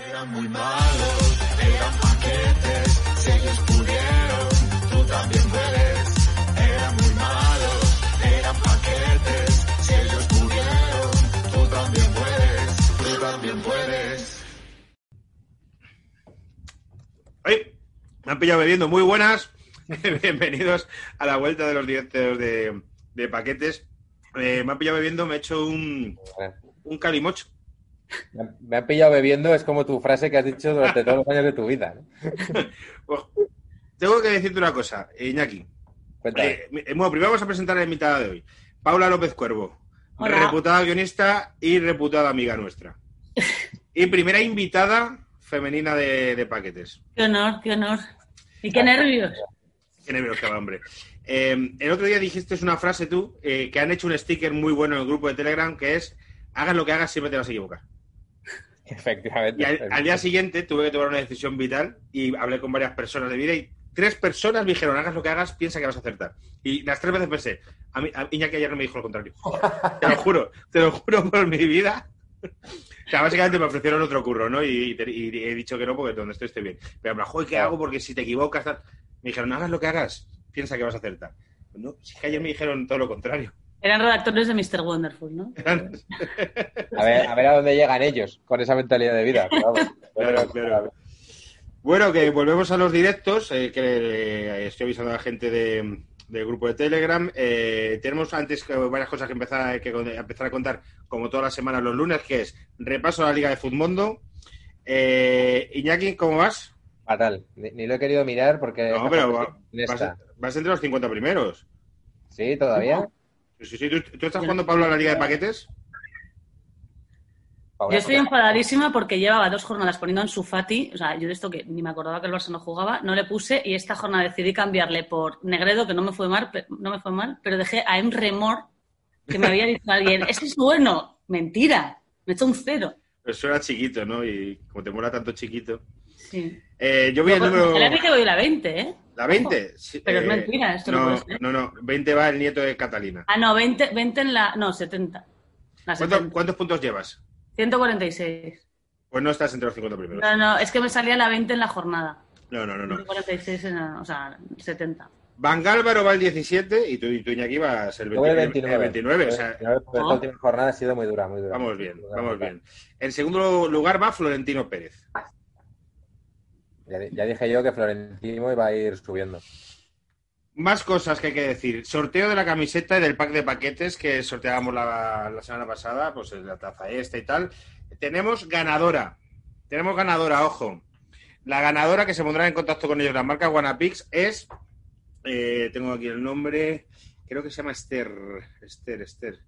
Eran muy malos, eran paquetes, si ellos pudieron, tú también puedes. Eran muy malos, eran paquetes, si ellos pudieron, tú también puedes, tú también puedes. ¡Ay! Me han pillado bebiendo. Muy buenas. Bienvenidos a la vuelta de los directos de, de paquetes. Eh, me han pillado bebiendo, me he hecho un, un calimocho. Me han- pillado bebiendo, es como tu frase que has dicho durante todos los años de tu vida. ¿no? Pues, tengo que decirte una cosa, Iñaki. Cuéntame. Eh, mi- bueno, primero vamos a presentar a la invitada de hoy. Paula López Cuervo, Hola. reputada guionista y reputada amiga nuestra. Y primera invitada femenina de, de paquetes. Qué honor, qué honor. Y qué nervios. Qué nervios que va, hombre. Eh, el otro día dijiste una frase tú, eh, que han hecho un sticker muy bueno en el grupo de Telegram, que es, hagas lo que hagas, siempre te vas a equivocar. Efectivamente. Y al, al día siguiente tuve que tomar una decisión vital y hablé con varias personas de vida y tres personas me dijeron, hagas lo que hagas, piensa que vas a acertar. Y las tres veces pensé, a mí, a Iñaki ayer no me dijo lo contrario. te lo juro, te lo juro por mi vida. O sea, básicamente me ofrecieron otro curro, ¿no? Y, y te- y he dicho que no porque donde estoy estoy bien. Pero me joder, ¿qué hago? Porque si te equivocas... tal". Me dijeron, hagas lo que hagas, piensa que vas a acertar. No, si es que ayer me dijeron todo lo contrario. Eran redactores de Mr. Wonderful, ¿no? A ver, a ver a dónde llegan ellos con esa mentalidad de vida. pero vamos. Claro, claro. Bueno, que volvemos a los directos, eh, que eh, estoy avisando a la gente de- del grupo de Telegram. Eh, tenemos antes que varias cosas que empezar, que empezar a contar, como todas las semanas los lunes, que es repaso a la Liga de Futmundo. Eh, Iñaki, ¿cómo vas? Fatal. Ni, ni lo he querido mirar porque. No, pero va- vas, entre los 50 primeros. Sí, todavía. Sí, sí. ¿Tú, tú estás jugando, Pablo, a la Liga de Paquetes? Yo estoy enfadadísima porque llevaba dos jornadas poniendo en su Fati, o sea, yo de esto que ni me acordaba que el Barça no jugaba, no le puse y esta jornada decidí cambiarle por Negredo, que no me fue mal, no me fue mal, pero dejé a Emre Mor, que me había dicho alguien, ese es bueno, mentira, me echó un cero. Pero eso era chiquito, ¿no? Y como te mola tanto chiquito. Sí. Eh, yo voy al Pues, número... que voy a la 20, ¿eh? ¿La 20? Sí, Pero es eh, mentira, esto no no, puede ser. no, no. 20 va el nieto de Catalina. Ah, no, 20, 20 en la... No, 70. La ¿Cuánto- 70. ¿Cuántos puntos llevas? 146. Pues no estás entre los 50 primeros. No, no, es que me salía la 20 en la jornada. No, no, no. no. 146 en la, o sea, 70. Van Gálvaro va el 17 y tú, y tú Iñaki, vas el Yo voy al 29. 29. el 29, o sea, 29, porque esta Oh. última jornada ha sido muy dura, muy dura. vamos bien, dura, vamos bien. En segundo lugar va Florentino Pérez. Ya, dije yo que Florentino iba a ir subiendo. Más cosas que hay que decir. Sorteo de la camiseta y del pack de paquetes que sorteábamos la, semana pasada, pues la taza esta y tal. Tenemos ganadora. Tenemos ganadora, ojo. La ganadora que se pondrá en contacto con ellos, la marca Wanapix, es. eh, tengo aquí el nombre. Creo que se llama Esther. Esther, Esther.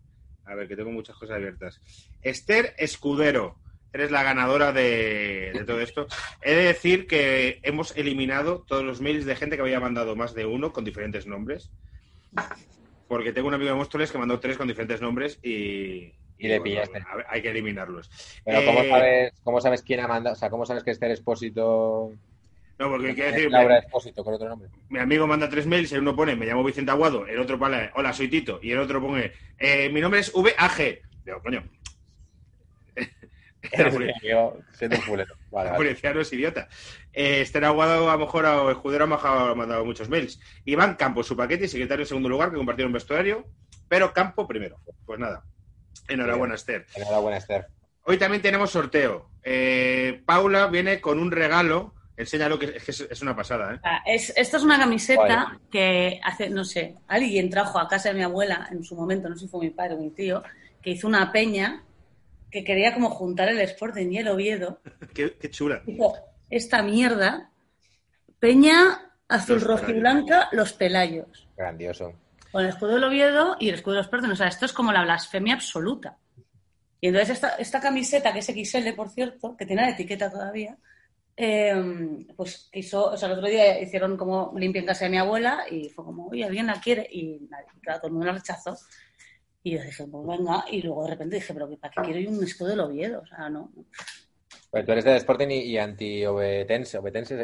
A ver, que tengo muchas cosas abiertas. Esther Escudero. Eres la ganadora de, de todo esto. He de decir que hemos eliminado todos los mails de gente que había mandado más de uno con diferentes nombres. Porque tengo un amigo de Móstoles que mandó tres con diferentes nombres y. Y le pillaste. a ver, hay que eliminarlos. Pero ¿cómo Eh, sabes, ¿cómo sabes quién ha mandado? O sea, ¿cómo sabes que Esther Expósito No, porque es decir. Laura Expósito con otro nombre? mi amigo manda tres mails, el uno pone me llamo Vicente Aguado, el otro pone hola, soy Tito, y el otro pone eh, mi nombre es VAG. Digo, coño. El poli- Yo siendo fulero. Vale, vale. es idiota. Eh, Esther Aguado, a lo mejor, o Escudero ha mandado muchos mails. Iván Campos, su paquete y secretario en segundo lugar, que compartieron vestuario, pero Campo primero. Pues nada. Enhorabuena, Esther. Enhorabuena, Esther. Hoy también tenemos sorteo. Eh, Paula viene con un regalo. Enséñalo, que es, que es- es una pasada, ¿eh? Ah, Es, esto es una camiseta Vale. que hace, no sé, alguien trajo a casa de mi abuela en su momento, no sé si fue mi padre o mi tío, que hizo una peña que quería como juntar el Sporting y el Oviedo. Qué, qué chula. Dijo, esta mierda, peña azul, Los roja y blanca, los Pelayos. Grandioso. Con el escudo del Oviedo y el escudo de los Sporting. O sea, esto es como la blasfemia absoluta. Y entonces esta, esta camiseta, que es XL, por cierto, que tiene la etiqueta todavía, eh, pues hizo, o sea, el otro día hicieron como limpia en casa de mi abuela y fue como, oye, ¿alguien la quiere? Y nadie, claro, todo el mundo la rechazó. Y yo dije, pues venga, y luego de repente dije, pero ¿para qué quiero yo un escudo del Oviedo? O sea, no. Pues tú eres del Sporting y, y anti-obetense, obetense.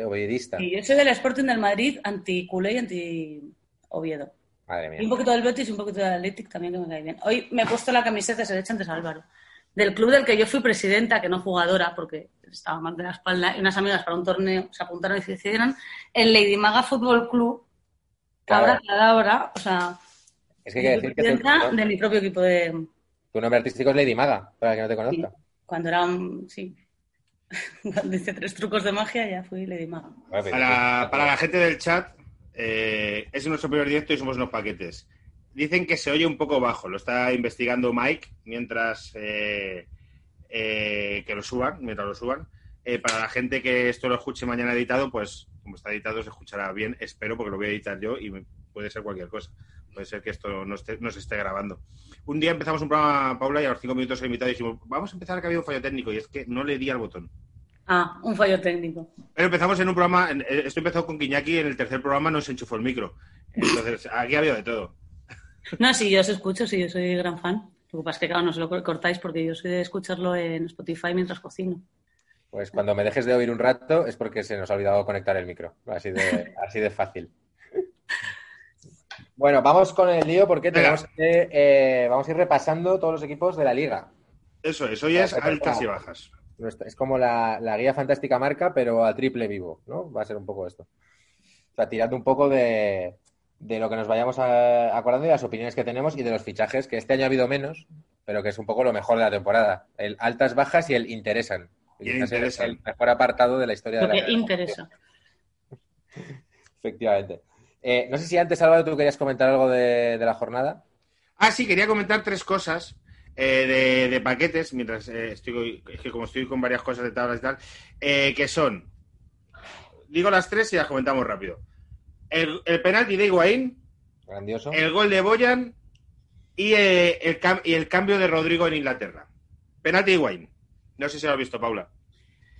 Y yo soy del Sporting del Madrid, anti-culé y anti-Oviedo. Madre Y un mía. poquito del Betis y un poquito del Athletic también que me cae bien. Hoy me he puesto la camiseta, se le antes a Álvaro, del club del que yo fui presidenta, que no jugadora, porque estaba mal de la espalda, y unas amigas para un torneo se apuntaron y se hicieron, el Lady Maga Fútbol Club, Claro. cadabra, o sea, Es que hay que decir que tu, presidenta de mi propio equipo de... tu nombre artístico es Lady Maga, para que no te conozca. Cuando era un... sí. Cuando hice tres trucos de magia ya fui Lady Maga. Para, para la gente del chat, eh, es nuestro primer directo y somos unos paquetes. Dicen que se oye un poco bajo, lo está investigando Mike mientras eh, eh, que lo suban, mientras lo suban. Eh, para la gente que esto lo escuche mañana editado, pues como está editado se escuchará bien, espero, porque lo voy a editar yo y me- puede ser cualquier cosa. Puede ser que esto no, esté, no se esté grabando. Un día empezamos un programa, Paula, y a los cinco minutos el invitado dijimos, vamos a empezar que había un fallo técnico, y es que no le di al botón. Ah, un fallo técnico. Pero empezamos en un programa, en- eh, esto empezó con Quiñaki, en el tercer programa no se enchufó el micro. Entonces, aquí había de todo. No, sí, yo os escucho, sí, yo soy gran fan. Lo que pasa es que, claro, no se lo cortáis porque yo soy de escucharlo en Spotify mientras cocino. Pues cuando me dejes de oír un rato es porque se nos ha olvidado conectar el micro. Así de, así de fácil. Bueno, vamos con el lío porque tenemos que, eh, vamos a ir repasando todos los equipos de la liga. Eso es, hoy es altas y bajas. Es como la, la guía fantástica marca, pero a triple vivo, ¿no? Va a ser un poco esto. O sea, tirando un poco de, de lo que nos vayamos a- acordando y las opiniones que tenemos y de los fichajes, que este año ha habido menos, pero que es un poco lo mejor de la temporada. El altas, bajas y el interesan. Y el interesan. el mejor apartado de la historia Lo de la que interesa. Efectivamente. Eh, no sé si antes, Álvaro, tú querías comentar algo de, de la jornada. Ah, sí, quería comentar tres cosas eh, de, de paquetes, mientras eh, estoy, es que como estoy con varias cosas de tablas y tal, eh, que son, digo las tres y las comentamos rápido. El, el penalti de Higuaín, Grandioso. el gol de Boyan y, el, cam- y el cambio de Rodrigo en Inglaterra. Penalti de Higuaín. No sé si lo has visto, Paula.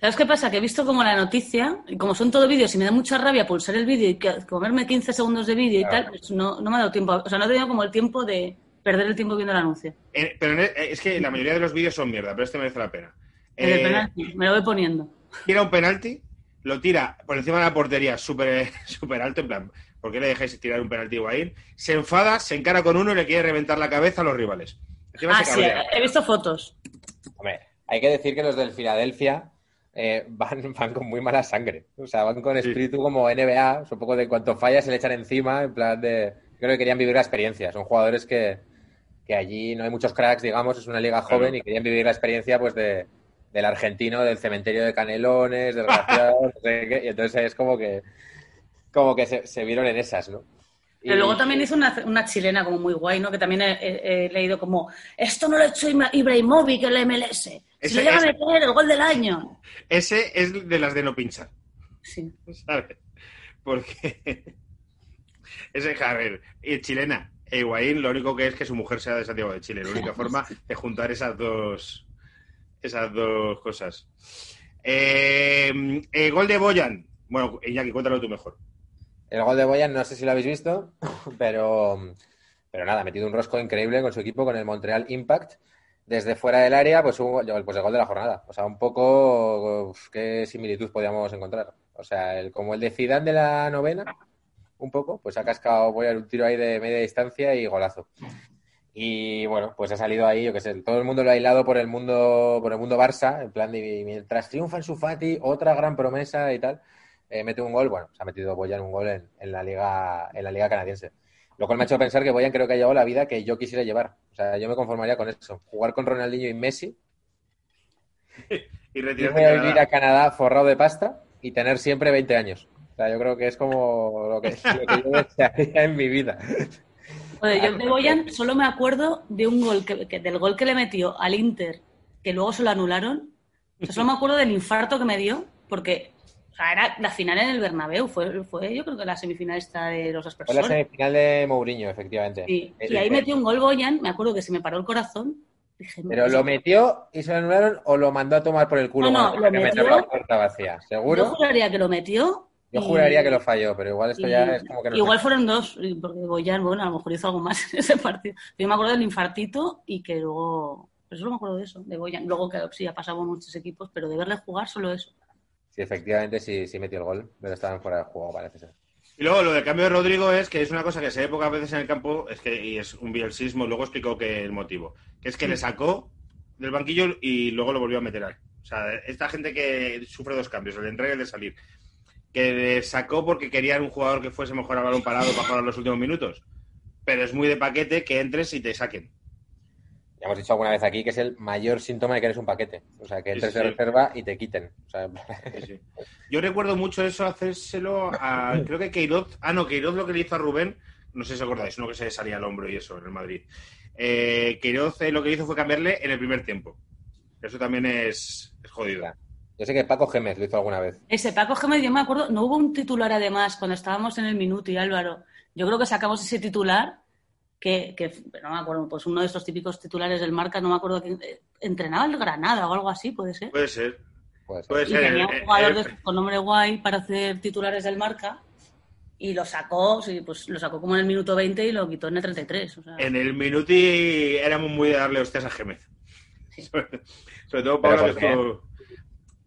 ¿Sabes qué pasa? Que he visto como la noticia, y como son todo vídeos y me da mucha rabia pulsar el vídeo y comerme 15 segundos de vídeo y Claro. tal, pues no, no me ha dado tiempo. O sea, no he tenido como el tiempo de perder el tiempo viendo el anuncio. Eh, pero eh, es que la mayoría de los vídeos son mierda, pero este merece la pena. En el Eh, penalti, me lo voy poniendo. tira un penalti, lo tira por encima de la portería súper súper alto, en plan, ¿por qué le dejáis tirar un penalti a Higuaín? Se enfada, se encara con uno y le quiere reventar la cabeza a los rivales. Encima Ah, sí, he visto fotos. Hombre, hay que decir que los del Filadelfia eh, van, van con muy mala sangre. O sea, van con Sí. espíritu como NBA. Es un poco de cuanto falla se le echan encima. En plan de. Creo que querían vivir la experiencia. Son jugadores que, que allí no hay muchos cracks, digamos. Es una liga joven Claro. y querían vivir la experiencia pues de, del argentino, del cementerio de Canelones, del Graciado, no sé qué. Y entonces es como que. Como que se, se vieron en esas, ¿no? Pero Y- luego también hizo una, una chilena como muy guay, ¿no? Que también he, he- he leído como, esto no lo ha hecho Ibra- Ibrahimovic en la MLS. Si Ese- lo llega a meter, el gol del año. Ese es de las de no pinchar, Sí. ¿sabes? Porque ese, a ver, y chilena, e Higuaín lo único que es que su mujer sea de Santiago de Chile. La única forma de juntar esas dos esas dos cosas. Eh, eh, gol de Boyan. Bueno, Iñaki, cuéntalo tú mejor. El gol de Boyan, no sé si lo habéis visto, pero, pero nada, ha metido un rosco increíble con su equipo, con el Montreal Impact. Desde fuera del área, pues, un, pues el gol de la jornada. O sea, un poco qué similitud podíamos encontrar. O sea, el, como el de Zidane de la novena, un poco, pues ha cascado Boyan un tiro ahí de media distancia y golazo. Y bueno, pues ha salido ahí, yo qué sé, todo el mundo lo ha hilado por el mundo, por el mundo Barça, en plan de mientras triunfa en su Fati, otra gran promesa y tal eh, mete un gol, bueno, se ha metido Boyan un gol en, en la liga en la liga canadiense. Lo cual me ha hecho pensar que Boyan creo que ha llevado la vida que yo quisiera llevar. O sea, yo me conformaría con eso. Jugar con Ronaldinho y Messi, Y irme retirarte a vivir a Canadá forrado de pasta y tener siempre 20 años. O sea, yo creo que es como lo que, lo que yo desearía en mi vida. Joder, yo de Boyan solo me acuerdo de un gol que, que- del gol que le metió al Inter, que luego se lo anularon. O sea, solo me acuerdo del infarto que me dio, porque era la final en el Bernabéu, fue, fue yo creo que la semifinal esta de los Fue la semifinal de Mourinho, efectivamente. Sí, Eh, y ahí eh, metió un gol Boyan, me acuerdo que se me paró el corazón. Dije, ¿Pero lo metió y se lo anularon o lo mandó a tomar por el culo? No, no, lo metió. la puerta vacía? Yo ¿Seguro? juraría que lo metió. Yo y- juraría que lo falló, pero igual esto y- ya es como que no Igual fueron dos, porque Boyan, bueno, a lo mejor hizo algo más en ese partido. Yo me acuerdo del infartito y que luego. Pues solo me acuerdo de eso, de Boyan. Luego que sí ha pasado muchos equipos, pero de verle jugar solo eso. Sí, efectivamente sí, sí metió el gol, pero estaban fuera de juego, parece ser. Y luego lo del cambio de Rodrigo es que es una cosa que se ve pocas veces en el campo, es que y es un bielsismo, luego explicó que el motivo, que es que le sacó del banquillo y luego lo volvió a meter ahí. O sea, esta gente que sufre dos cambios, el de entrar y el de salir, que le sacó porque querían un jugador que fuese mejor a balón parado para jugar los últimos minutos, pero es muy de paquete que entres y te saquen. Ya hemos dicho alguna vez aquí que es el mayor síntoma de que eres un paquete. O sea, que entres sí, de sí. reserva y te quiten. O sea, Sí, sí. Yo recuerdo mucho eso, hacérselo a. Creo que Queiroz. Ah, no, Queiroz lo que le hizo a Rubén. No sé si os acordáis, uno que se salía al hombro y eso en el Madrid. Eh, Queiroz eh, lo que hizo fue cambiarle en el primer tiempo. Eso también es, es jodido. Yo sé que Paco Gémez lo hizo alguna vez. Ese Paco Gémez, yo me acuerdo, no hubo un titular además cuando estábamos en el minuto y Álvaro. Yo creo que sacamos ese titular que, que no me acuerdo, pues uno de estos típicos titulares del marca, no me acuerdo quién, eh, entrenaba el Granada o algo así, puede ser. Puede ser. Puede ser. Y tenía un eh, jugador eh, de- con nombre guay para hacer titulares del marca y lo sacó, sí, pues lo sacó como en el minuto 20 y lo quitó en el 33. O sea, En el Minuti éramos muy de darle hostias a Gémez. Sí. Sobre, todo ¿Pero Pablo por que estuvo-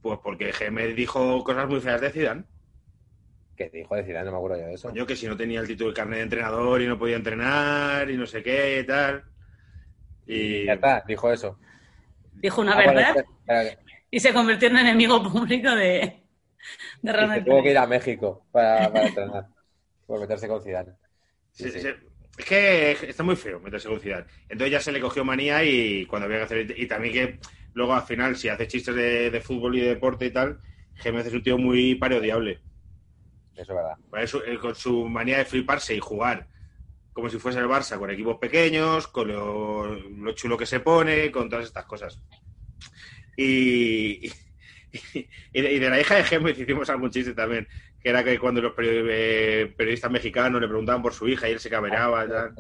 Pues porque Gémez dijo cosas muy feas de Zidane. ¿Qué dijo de Zidane? No me acuerdo yo de eso. Coño, que si no tenía el título de carnet de entrenador y no podía entrenar y no sé qué y tal. Y Ya está, dijo eso. dijo una Ah, verdad y se convirtió en enemigo público de, de y se Madrid. tuvo que ir a México para, para entrenar. Por meterse con Zidane. Sí, Se- sí. se- es que está muy feo meterse con Zidane. Entonces ya se le cogió manía y cuando había que hacer... Y también que luego al final, si hace chistes de, de fútbol y de deporte y tal, Gémez es un tío muy parodiable. Eso es verdad. Pues eso, él con su manía de fliparse y jugar como si fuese el Barça, con equipos pequeños, con lo, lo chulo que se pone, con todas estas cosas. Y, y, y de, y de la hija de Gémez hicimos algún chiste también, que era que cuando los eh, periodistas mexicanos le preguntaban por su hija y él se verdad, verdad.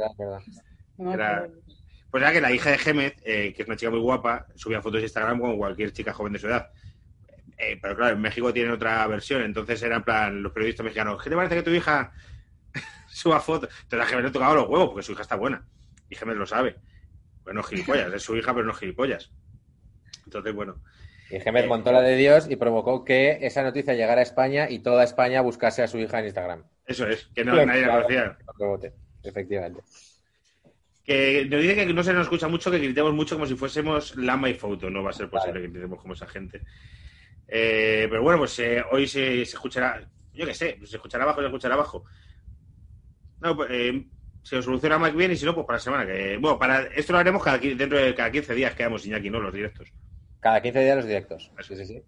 Era- acuerdo. Pues era que la hija de Gémez, eh, que es una chica muy guapa, subía fotos de Instagram como cualquier chica joven de su edad. Eh, pero claro, en México tienen otra versión, entonces era en plan los periodistas mexicanos, ¿qué te parece que tu hija suba fotos? Entonces a Gémez le tocaba los huevos porque su hija está buena. Y Gémez lo sabe. Bueno, gilipollas, es su hija, pero no gilipollas. Entonces, bueno, Y Gémez montó la de Dios y provocó que esa noticia llegara a España y toda España buscase a su hija en Instagram. eso es, que no, Claro, nadie la conocía. Efectivamente. Que nos dice que no se nos escucha mucho, que gritemos mucho como si fuésemos Lama y Foto. No va a ser posible Vale. que gritemos como esa gente. Eh, pero bueno, pues eh, hoy se, se escuchará, yo qué sé, se escuchará abajo, se escuchará abajo. No, pues, eh, se os soluciona más bien y si no, pues para la semana que. Bueno, para esto lo haremos cada, dentro de cada 15 días, quedamos Iñaki, ¿no? Los directos. Cada 15 días los directos. Sí, sí, sí.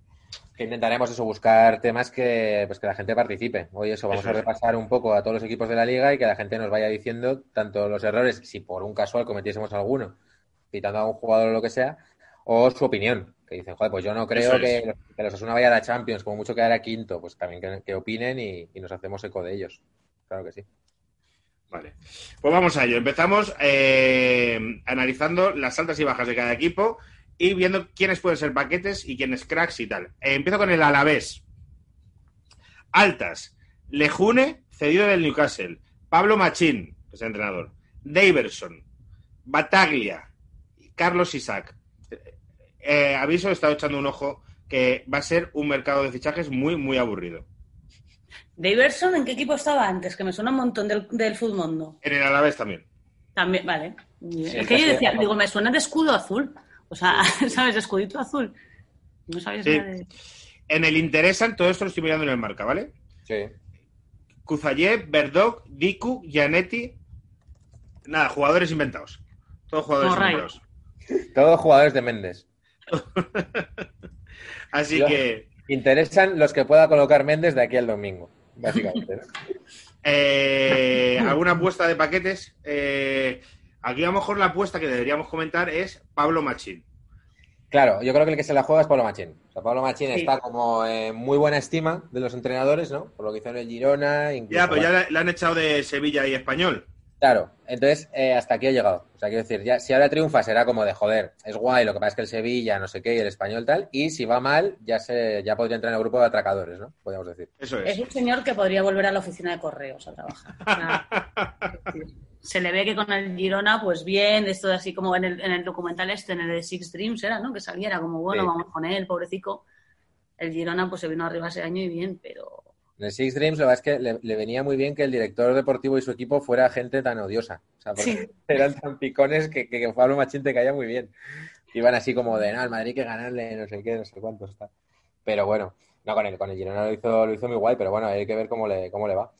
Que intentaremos eso, buscar temas que, pues, que la gente participe. Hoy eso, vamos Eso a repasar un poco a todos los equipos de la liga y que la gente nos vaya diciendo tanto los errores, si por un casual cometiésemos alguno, pitando a un jugador o lo que sea, o su opinión. Que dicen, joder, pues yo no creo que, es. que los Osasuna vaya a la Champions, como mucho quedara quinto, pues también que, que opinen y, y nos hacemos eco de ellos. Claro que sí. Vale. Pues vamos a ello. Empezamos eh, analizando las altas y bajas de cada equipo y viendo quiénes pueden ser paquetes y quiénes cracks y tal. Eh, empiezo con el Alavés. Altas. Lejune, cedido del Newcastle. Pablo Machín, que es el entrenador. Daverson. Bataglia. Carlos Isaac. Eh, aviso, he estado echando un ojo que va a ser un mercado de fichajes muy, muy aburrido. Daverson, ¿en qué equipo estaba antes? Que me suena un montón del, del Mundo. En el Alavés también. También, vale. Sí, es que yo decía, digo, me suena de escudo azul. O sea, ¿sabes? De escudito azul. No sabía si Sí. era de... En el Interesan, todo esto lo estoy mirando en el marca, ¿vale? Sí. Kuzayev, Verdog, Diku, Gianetti. Nada, jugadores inventados. Todos jugadores inventados. Todos jugadores de Méndez. Así Yo- que, Interesan los que pueda colocar Méndez de aquí al domingo, básicamente. ¿no? eh, ¿alguna apuesta de paquetes? Eh, aquí a lo mejor la apuesta que deberíamos comentar es Pablo Machín. Claro, yo creo que el que se la juega es Pablo Machín. O sea, Pablo Machín Sí. está como en muy buena estima de los entrenadores, ¿no? Por lo que hizo en el Girona. Incluso Ya, pero ya le, le han echado de Sevilla y Español. Claro, entonces eh, hasta aquí ha llegado. O sea, quiero decir, ya, si ahora triunfa será como de joder, es guay, lo que pasa es que el Sevilla, no sé qué, y el español tal, y si va mal, ya se, ya podría entrar en el grupo de atracadores, ¿no? Podríamos decir. Eso Es es. un señor que podría volver a la oficina de correos a trabajar. Se le ve que con el Girona, pues bien, esto de así como en el, en el documental este, en el de Six Dreams era, ¿no? Que saliera como, bueno, Sí. vamos con él, pobrecito. El Girona pues se vino arriba ese año y bien, pero En el Six Dreams, lo que pasa es que le, le venía muy bien que el director deportivo y su equipo fuera gente tan odiosa. O sea, porque Sí. eran tan picones que, que, que Pablo Machín te caía muy bien. Iban así como de, no, al Madrid hay que ganarle, no sé qué, no sé cuánto está. Pero bueno, no, con el, con el Girona lo hizo, lo hizo muy guay, pero bueno, hay que ver cómo le, cómo le va.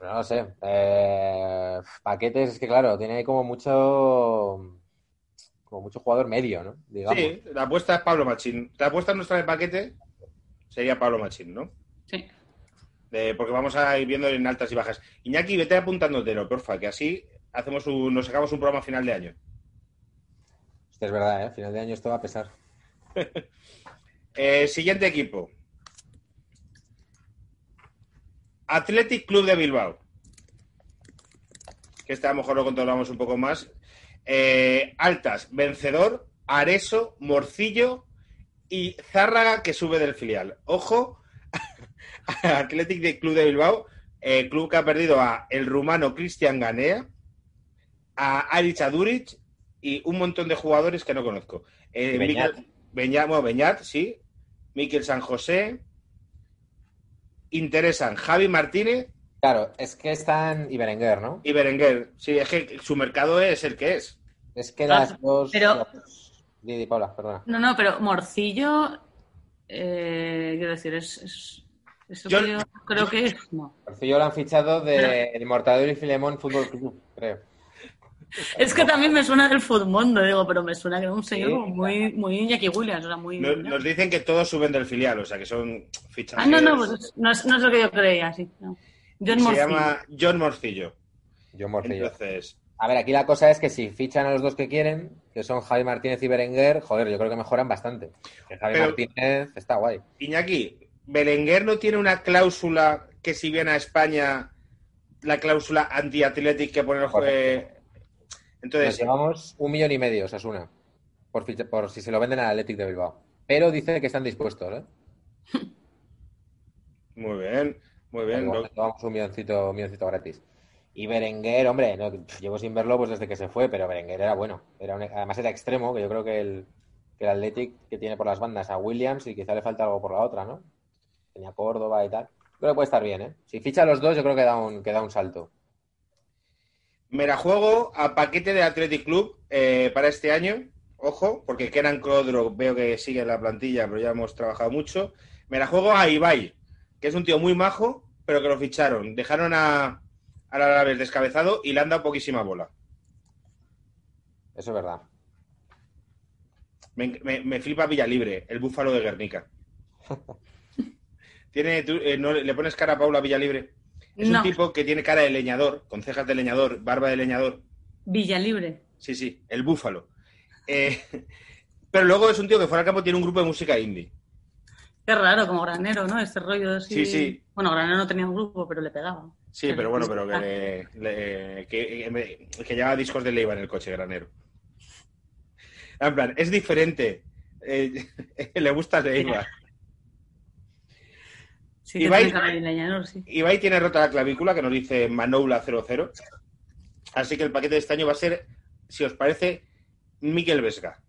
No lo sé. Eh, paquetes, es que claro, tiene ahí como mucho, como mucho jugador medio, ¿no? Digamos. Sí, la apuesta es Pablo Machín. La apuesta nuestra de paquete sería Pablo Machín, ¿no? sí. De- porque vamos a ir viendo en altas y bajas. Iñaki, vete apuntándotelo, porfa, que así hacemos un, nos sacamos un programa final de año. Es verdad, ¿eh? Final de año esto va a pesar. Eh, siguiente equipo. Athletic Club de Bilbao. Que este a lo mejor lo controlamos un poco más. Eh, altas, vencedor, Areso, Morcillo y Zárraga que sube del filial. Ojo, Athletic de Club de Bilbao, eh, club que ha perdido a el rumano Cristian Ganea, a Aric Aduric y un montón de jugadores que no conozco. Eh, Beñat. Miquel- Beñat, bueno, Beñat, sí. Miquel San José. Interesan Javi Martínez Claro, es que están y Berenguer, ¿no? y Berenguer. Sí, es que su mercado es el que es. Es que las Ah, dos. pero- Di, di, Paula, perdona. No, no, pero Morcillo, eh, quiero decir, es, es, eso Yo- que yo creo que es, no. Porcillo lo han fichado de el Mortadelo y Filemón Fútbol Club, creo. Es que también me suena del Futmundo, digo, pero me suena que es un señor Sí, muy, muy Iñaki Williams, o sea, muy... Nos, nos dicen que todos suben del filial, o sea que son fichajes. Ah, no, no, pues no es, no es lo que yo creía, sí. No. John Se Morcillo. llama John Morcillo. Yo Morcillo. Entonces, A ver, aquí la cosa es que si fichan a los dos que quieren, que son Javi Martínez y Berenguer, joder, yo creo que mejoran bastante. Que Javi Pero- Martínez está guay. Iñaki, Berenguer no tiene una cláusula que si viene a España, la cláusula anti-athletic que pone el juez. Nos Entonces, llevamos un millón y medio, Osasuna, por, por si se lo venden al Athletic de Bilbao. Pero dice que están dispuestos, ¿eh? muy bien, muy bien. Nos llevamos un milloncito, un milloncito gratis. Y Berenguer, hombre, no, llevo sin verlo pues desde que se fue, pero Berenguer era bueno. Era un- además era extremo, que yo creo que el, que el Athletic que tiene por las bandas a Williams y quizá le falta algo por la otra, ¿no? Tenía Córdoba y tal. Creo que puede estar bien, ¿eh? Si ficha a los dos, yo creo que da un, que da un salto. Me la juego a paquete de Athletic Club eh, para este año. Ojo, porque Kenan Crodro veo que sigue en la plantilla, pero ya hemos trabajado mucho. Me la juego a Ibai, que es un tío muy majo, pero que lo ficharon. Dejaron a, al Alavés descabezado y le han dado poquísima bola. Eso es verdad. Me, me- me flipa Villalibre, el búfalo de Guernica. Tiene, tú, eh, no, ¿Le pones cara a Paula Villalibre? Es No. un tipo que tiene cara de leñador, con cejas de leñador, barba de leñador. Villalibre. Sí, sí, el búfalo. Eh, pero luego es un tío que fuera al campo tiene un grupo de música indie. Qué raro, como Granero, ¿no? Este rollo así. Sí, sí. Bueno, Granero no tenía un grupo, pero le pegaba. Sí, pero bueno, pero que, le- le- que, que- que llevaba discos de Leiva en el coche, granero. En plan, es diferente. Eh, le gusta Leiva. Sí, Ibai- sí. Ibai tiene rota la clavícula, que nos dice Manoula 00. Así que el paquete de este año va a ser, si os parece, Miquel Vesga.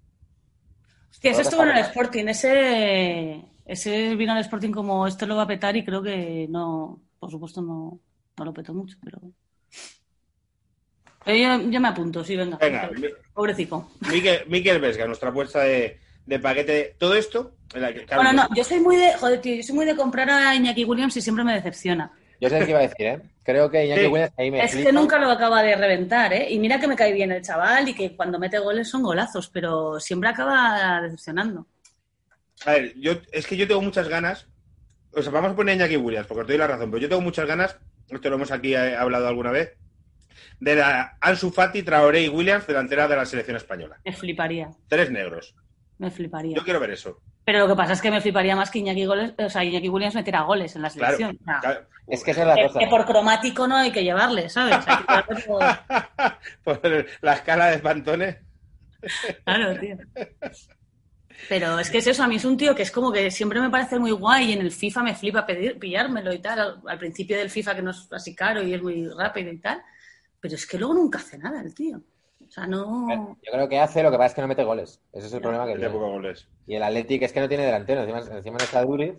Hostia, ese Ahora estuvo en el. Sporting. Ese, ese vino al Sporting como esto lo va a petar y creo que no, por supuesto, no, no lo petó mucho, pero. Pero yo, yo me apunto, sí, venga. Venga, mi- Pobrecito. Miquel, Miquel Vesga, nuestra apuesta de, de paquete. Todo esto. en la que- claro, Bueno, no, yo soy muy de. Joder, tío, yo soy muy de comprar a Iñaki Williams y siempre me decepciona. Yo sé qué iba a decir, ¿eh? Creo que Iñaki Sí. Williams ahí me Es que nunca lo acaba de reventar, ¿eh? Y mira que me cae bien el chaval y que cuando mete goles son golazos, pero siempre acaba decepcionando. A ver, yo, es que yo tengo muchas ganas. O sea, vamos a poner a Iñaki Williams, porque os doy la razón, pero yo tengo muchas ganas, esto lo hemos aquí eh, hablado alguna vez, de la Ansu Fati, Traoré y Williams, delantera de la selección española. Me fliparía, Tres negros. Me fliparía. Yo quiero ver eso. Pero lo que pasa es que me fliparía más que Iñaki, goles, o sea, Iñaki Williams metiera goles en la Claro, selección. O sea, claro. Es que esa es la que, cosa. que por cromático no hay que llevarle, ¿sabes? Que por- Por la escala de Pantone. Claro, tío. Pero es que es eso, a mí es un tío que es como que siempre me parece muy guay y en el FIFA me flipa pedir, pillármelo y tal. Al, al principio del FIFA que no es así caro y es muy rápido y tal. Pero es que luego nunca hace nada el tío. O sea, no... Yo creo que hace, lo que pasa es que no mete goles. Ese es el problema que tiene. pocos goles. Y el Athletic es que no tiene delantero, encima, encima no está Duriz.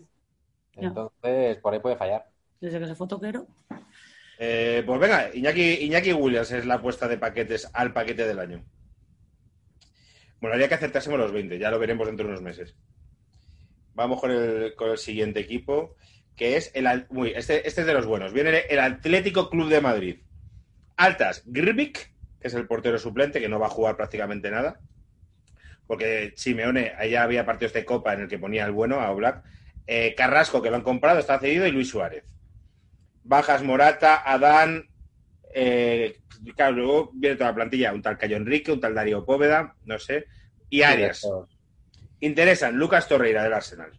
Entonces, por ahí puede fallar. Desde que se fue toquero. Eh, pues venga, Iñaki, Iñaki Williams es la apuesta de paquetes al paquete del año. Bueno, haría que acertásemos los 20, ya lo veremos dentro de unos meses. Vamos con el, con el siguiente equipo, que es el... Al- Uy, este, este es de los buenos. Viene el Atlético Club de Madrid. Altas, Grbic, que es el portero suplente, que no va a jugar prácticamente nada. Porque Simeone, allá había partidos de Copa en el que ponía el bueno a Oblak. Eh, Carrasco, que lo han comprado, está cedido, y Luis Suárez. Bajas Morata, Adán. eh, claro, luego viene toda la plantilla. Un tal Cayo Enrique, un tal Darío Póveda, no sé. Y Arias. Interesan Lucas Torreira del Arsenal.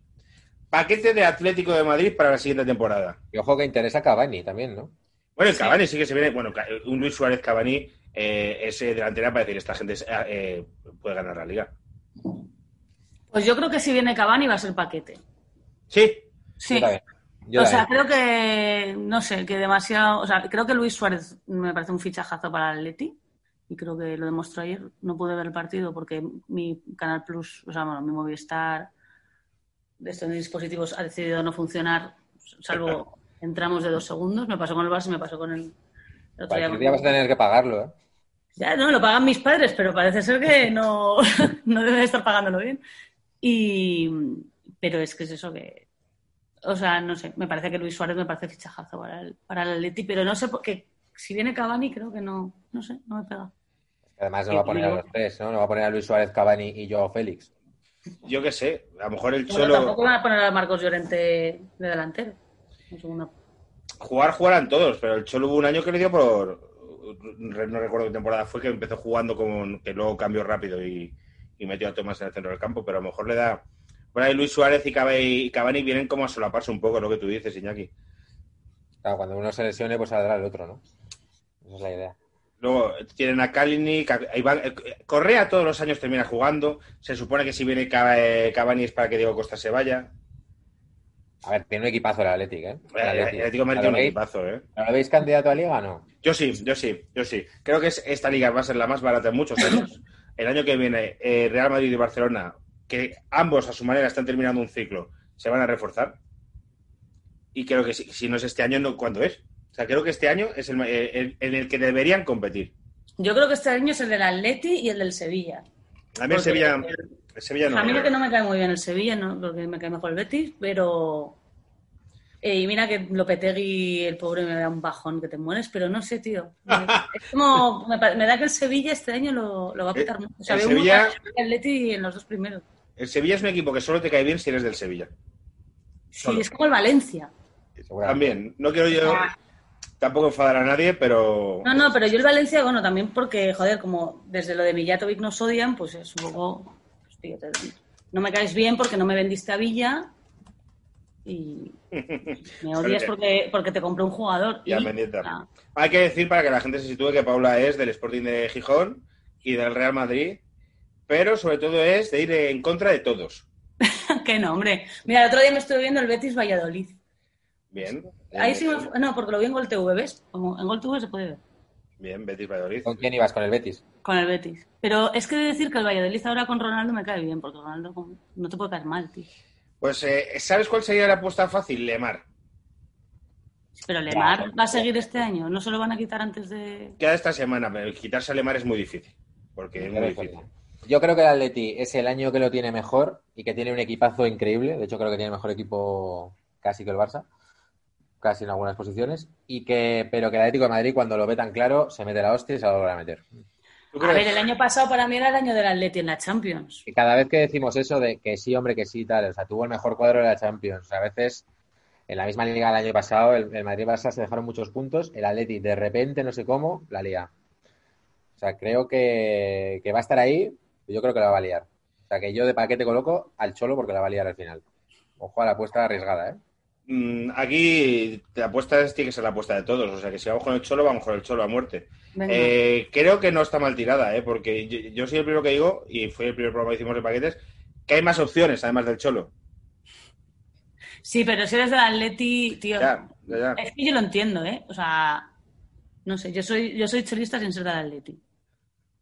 Paquete de Atlético de Madrid para la siguiente temporada. Y ojo que interesa Cavani también, ¿no? Bueno, el Sí. Cavani sí que se viene. Bueno, un Luis Suárez Cavani eh, es eh, delantera para decir esta gente es, eh, puede ganar la liga. Pues yo creo que si viene Cavani va a ser paquete. Sí, Sí. Yo o sea, creo que, no sé, que demasiado. O sea, creo que Luis Suárez me parece un fichajazo para el Atleti. Y creo que lo demostró ayer. No pude ver el partido porque mi Canal Plus, o sea, bueno, mi Movistar de estos dispositivos ha decidido no funcionar, salvo en tramos de dos segundos. Me pasó con el Barça y me pasó con el. el otro Cualquier día. día vas a tener que pagarlo, ¿eh? Ya, no, lo pagan mis padres, pero parece ser que no, no debe estar pagándolo bien. Y, pero es que es eso que, o sea, no sé, me parece que Luis Suárez me parece fichajazo para el, para el Atleti, pero no sé, porque si viene Cavani creo que no, no sé, no me pega. Además no va a poner a los tres, ¿no? No va a poner a Luis Suárez, Cavani y Joao Félix. yo qué sé. A lo mejor el Cholo. tampoco van a poner a Marcos Llorente de delantero. en segunda. Jugar, jugarán todos, pero el Cholo hubo un año que le dio por. No recuerdo qué temporada fue, que empezó jugando con. que luego cambió rápido y, y metió a Tomás en el centro del campo, pero a lo mejor le da. Por ahí Luis Suárez y Cavani, vienen como a solaparse un poco lo que tú dices, Iñaki. Claro, cuando uno se lesione, pues saldrá el otro, ¿no? Esa es la idea. Luego tienen a Kalinic, a Iván- eh, Correa todos los años termina jugando. Se supone que si viene eh, Cavani es para que Diego Costa se vaya. A ver, tiene un equipazo el Atlético, ¿eh? El Atlético Madrid tiene un equipazo, ¿eh? ¿Lo veis candidato a Liga o no? Yo sí, yo sí, yo sí. Creo que es- esta liga va a ser la más barata en muchos años. El año que viene, eh, Real Madrid y Barcelona, que ambos a su manera están terminando un ciclo, se van a reforzar. Y creo que si, si no es este año, no, ¿cuándo es? O sea, creo que este año es el, eh, el- en el que deberían competir. Yo creo que este año es el del Atleti y el del Sevilla. A mí el Sevilla, el Sevilla no. A mí lo que no me cae muy bien el Sevilla, ¿no? porque me cae mejor el Betis, pero... eh, y mira que Lopetegui, el pobre, me da un bajón que te mueres, pero no sé, tío. Es como... Me, da que el Sevilla este año lo, lo va a petar mucho. O sea, el veo Sevilla- el Atleti en los dos primeros. El Sevilla es un equipo que solo te cae bien si eres del Sevilla. Sí, Solo. es como el Valencia. También. No quiero yo tampoco enfadar a nadie, pero. No, no, pero yo el Valencia, bueno, también porque, joder, como desde lo de Mijatovic nos odian, pues es un poco... tío, te- no me caes bien porque no me vendiste a Villa y me odias porque, porque te compré un jugador. Ya, y, Mendieta. ah, Hay que decir para que la gente se sitúe que Paula es del Sporting de Gijón y del Real Madrid, pero sobre todo es de ir en contra de todos. que no, hombre. Mira, el otro día me estuve viendo el Betis Valladolid. Bien. Ahí sí me No, porque lo vi en Gol TV, ¿ves? Como en Gol TV se puede ver. Bien, Betis Valladolid. ¿Con quién ibas? ¿Con el Betis? Con el Betis. Pero es que de decir que el Valladolid ahora con Ronaldo me cae bien, porque Ronaldo no te puede caer mal, tío. Pues, eh, ¿sabes cuál sería la apuesta fácil? Lemar. Pero Lemar va a seguir este año, no se lo van a quitar antes de... Queda esta semana, pero quitarse a Lemar es muy difícil. Porque es muy difícil. Yo creo que el Atleti es el año que lo tiene mejor y que tiene un equipazo increíble. De hecho, creo que tiene mejor equipo casi que el Barça, casi en algunas posiciones. Y que, pero que el Atlético de Madrid, cuando lo ve tan claro, se mete la hostia y se la vuelve a meter. ¿Tú A ver, el año pasado para mí era el año del Atleti en la Champions. Y cada vez que decimos eso de que sí, hombre, que sí, tal, o sea, tuvo el mejor cuadro de la Champions. O sea, a veces, en la misma liga del año pasado, el, el Madrid y Barça se dejaron muchos puntos. El Atleti, de repente, no sé cómo, la lía. O sea, creo que, que va a estar ahí. y Yo creo que la va a liar. sea que yo de paquete coloco al Cholo porque la va a liar al final. Ojo a la apuesta arriesgada, ¿eh? Mm, Aquí la apuesta es- tiene que ser la apuesta de todos. O sea que si vamos con el cholo, vamos con el cholo a muerte. Eh, creo que no está mal tirada, ¿eh? porque yo, yo soy el primero que digo, y fue el primer programa que hicimos de paquetes, que hay más opciones además del cholo. Sí, pero si eres del Atleti, tío. Ya, ya, ya. Es que yo lo entiendo, ¿eh? O sea, no sé, yo soy, yo soy cholista sin ser del Atleti.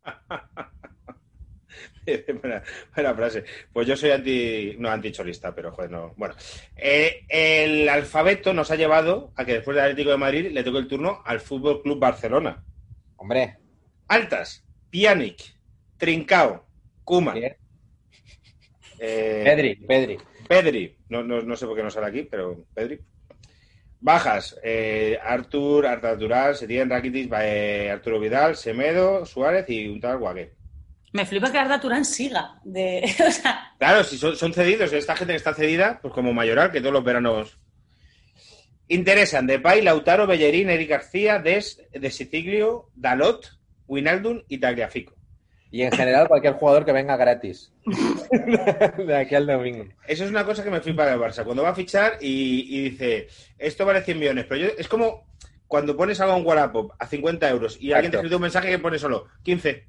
buena, buena frase. Pues yo soy anti, no anticholista, pero joder, no. Bueno, Eh, el alfabeto nos ha llevado a que después del Atlético de Madrid le toque el turno al Fútbol Club Barcelona. Hombre, Altas, Pjanic, Trincao, Kuma, eh, Pedri, Pedri. Pedri, no, no, no sé por qué no sale aquí, pero Pedri. Bajas, eh, Artur, Arta Durán, Setién, Rakitic, eh, Arturo Vidal, Semedo, Suárez y un tal Guagué. Me flipa que Arda Turán siga. De, o sea, Claro, si son, son cedidos, esta gente que está cedida, pues como Mayoral, que todos los veranos interesan. Depay, Lautaro, Bellerín, Eric García, Des, De Siciglio, Dalot, Winaldun y Tagliafico. Y en general cualquier jugador que venga gratis. de aquí al domingo. Eso es una cosa que me flipa del Barça. Cuando va a fichar y, y dice, esto vale 100 millones, pero yo, es como cuando pones algo en Wallapop a 50 euros y alguien te escribe un mensaje que pone solo 15.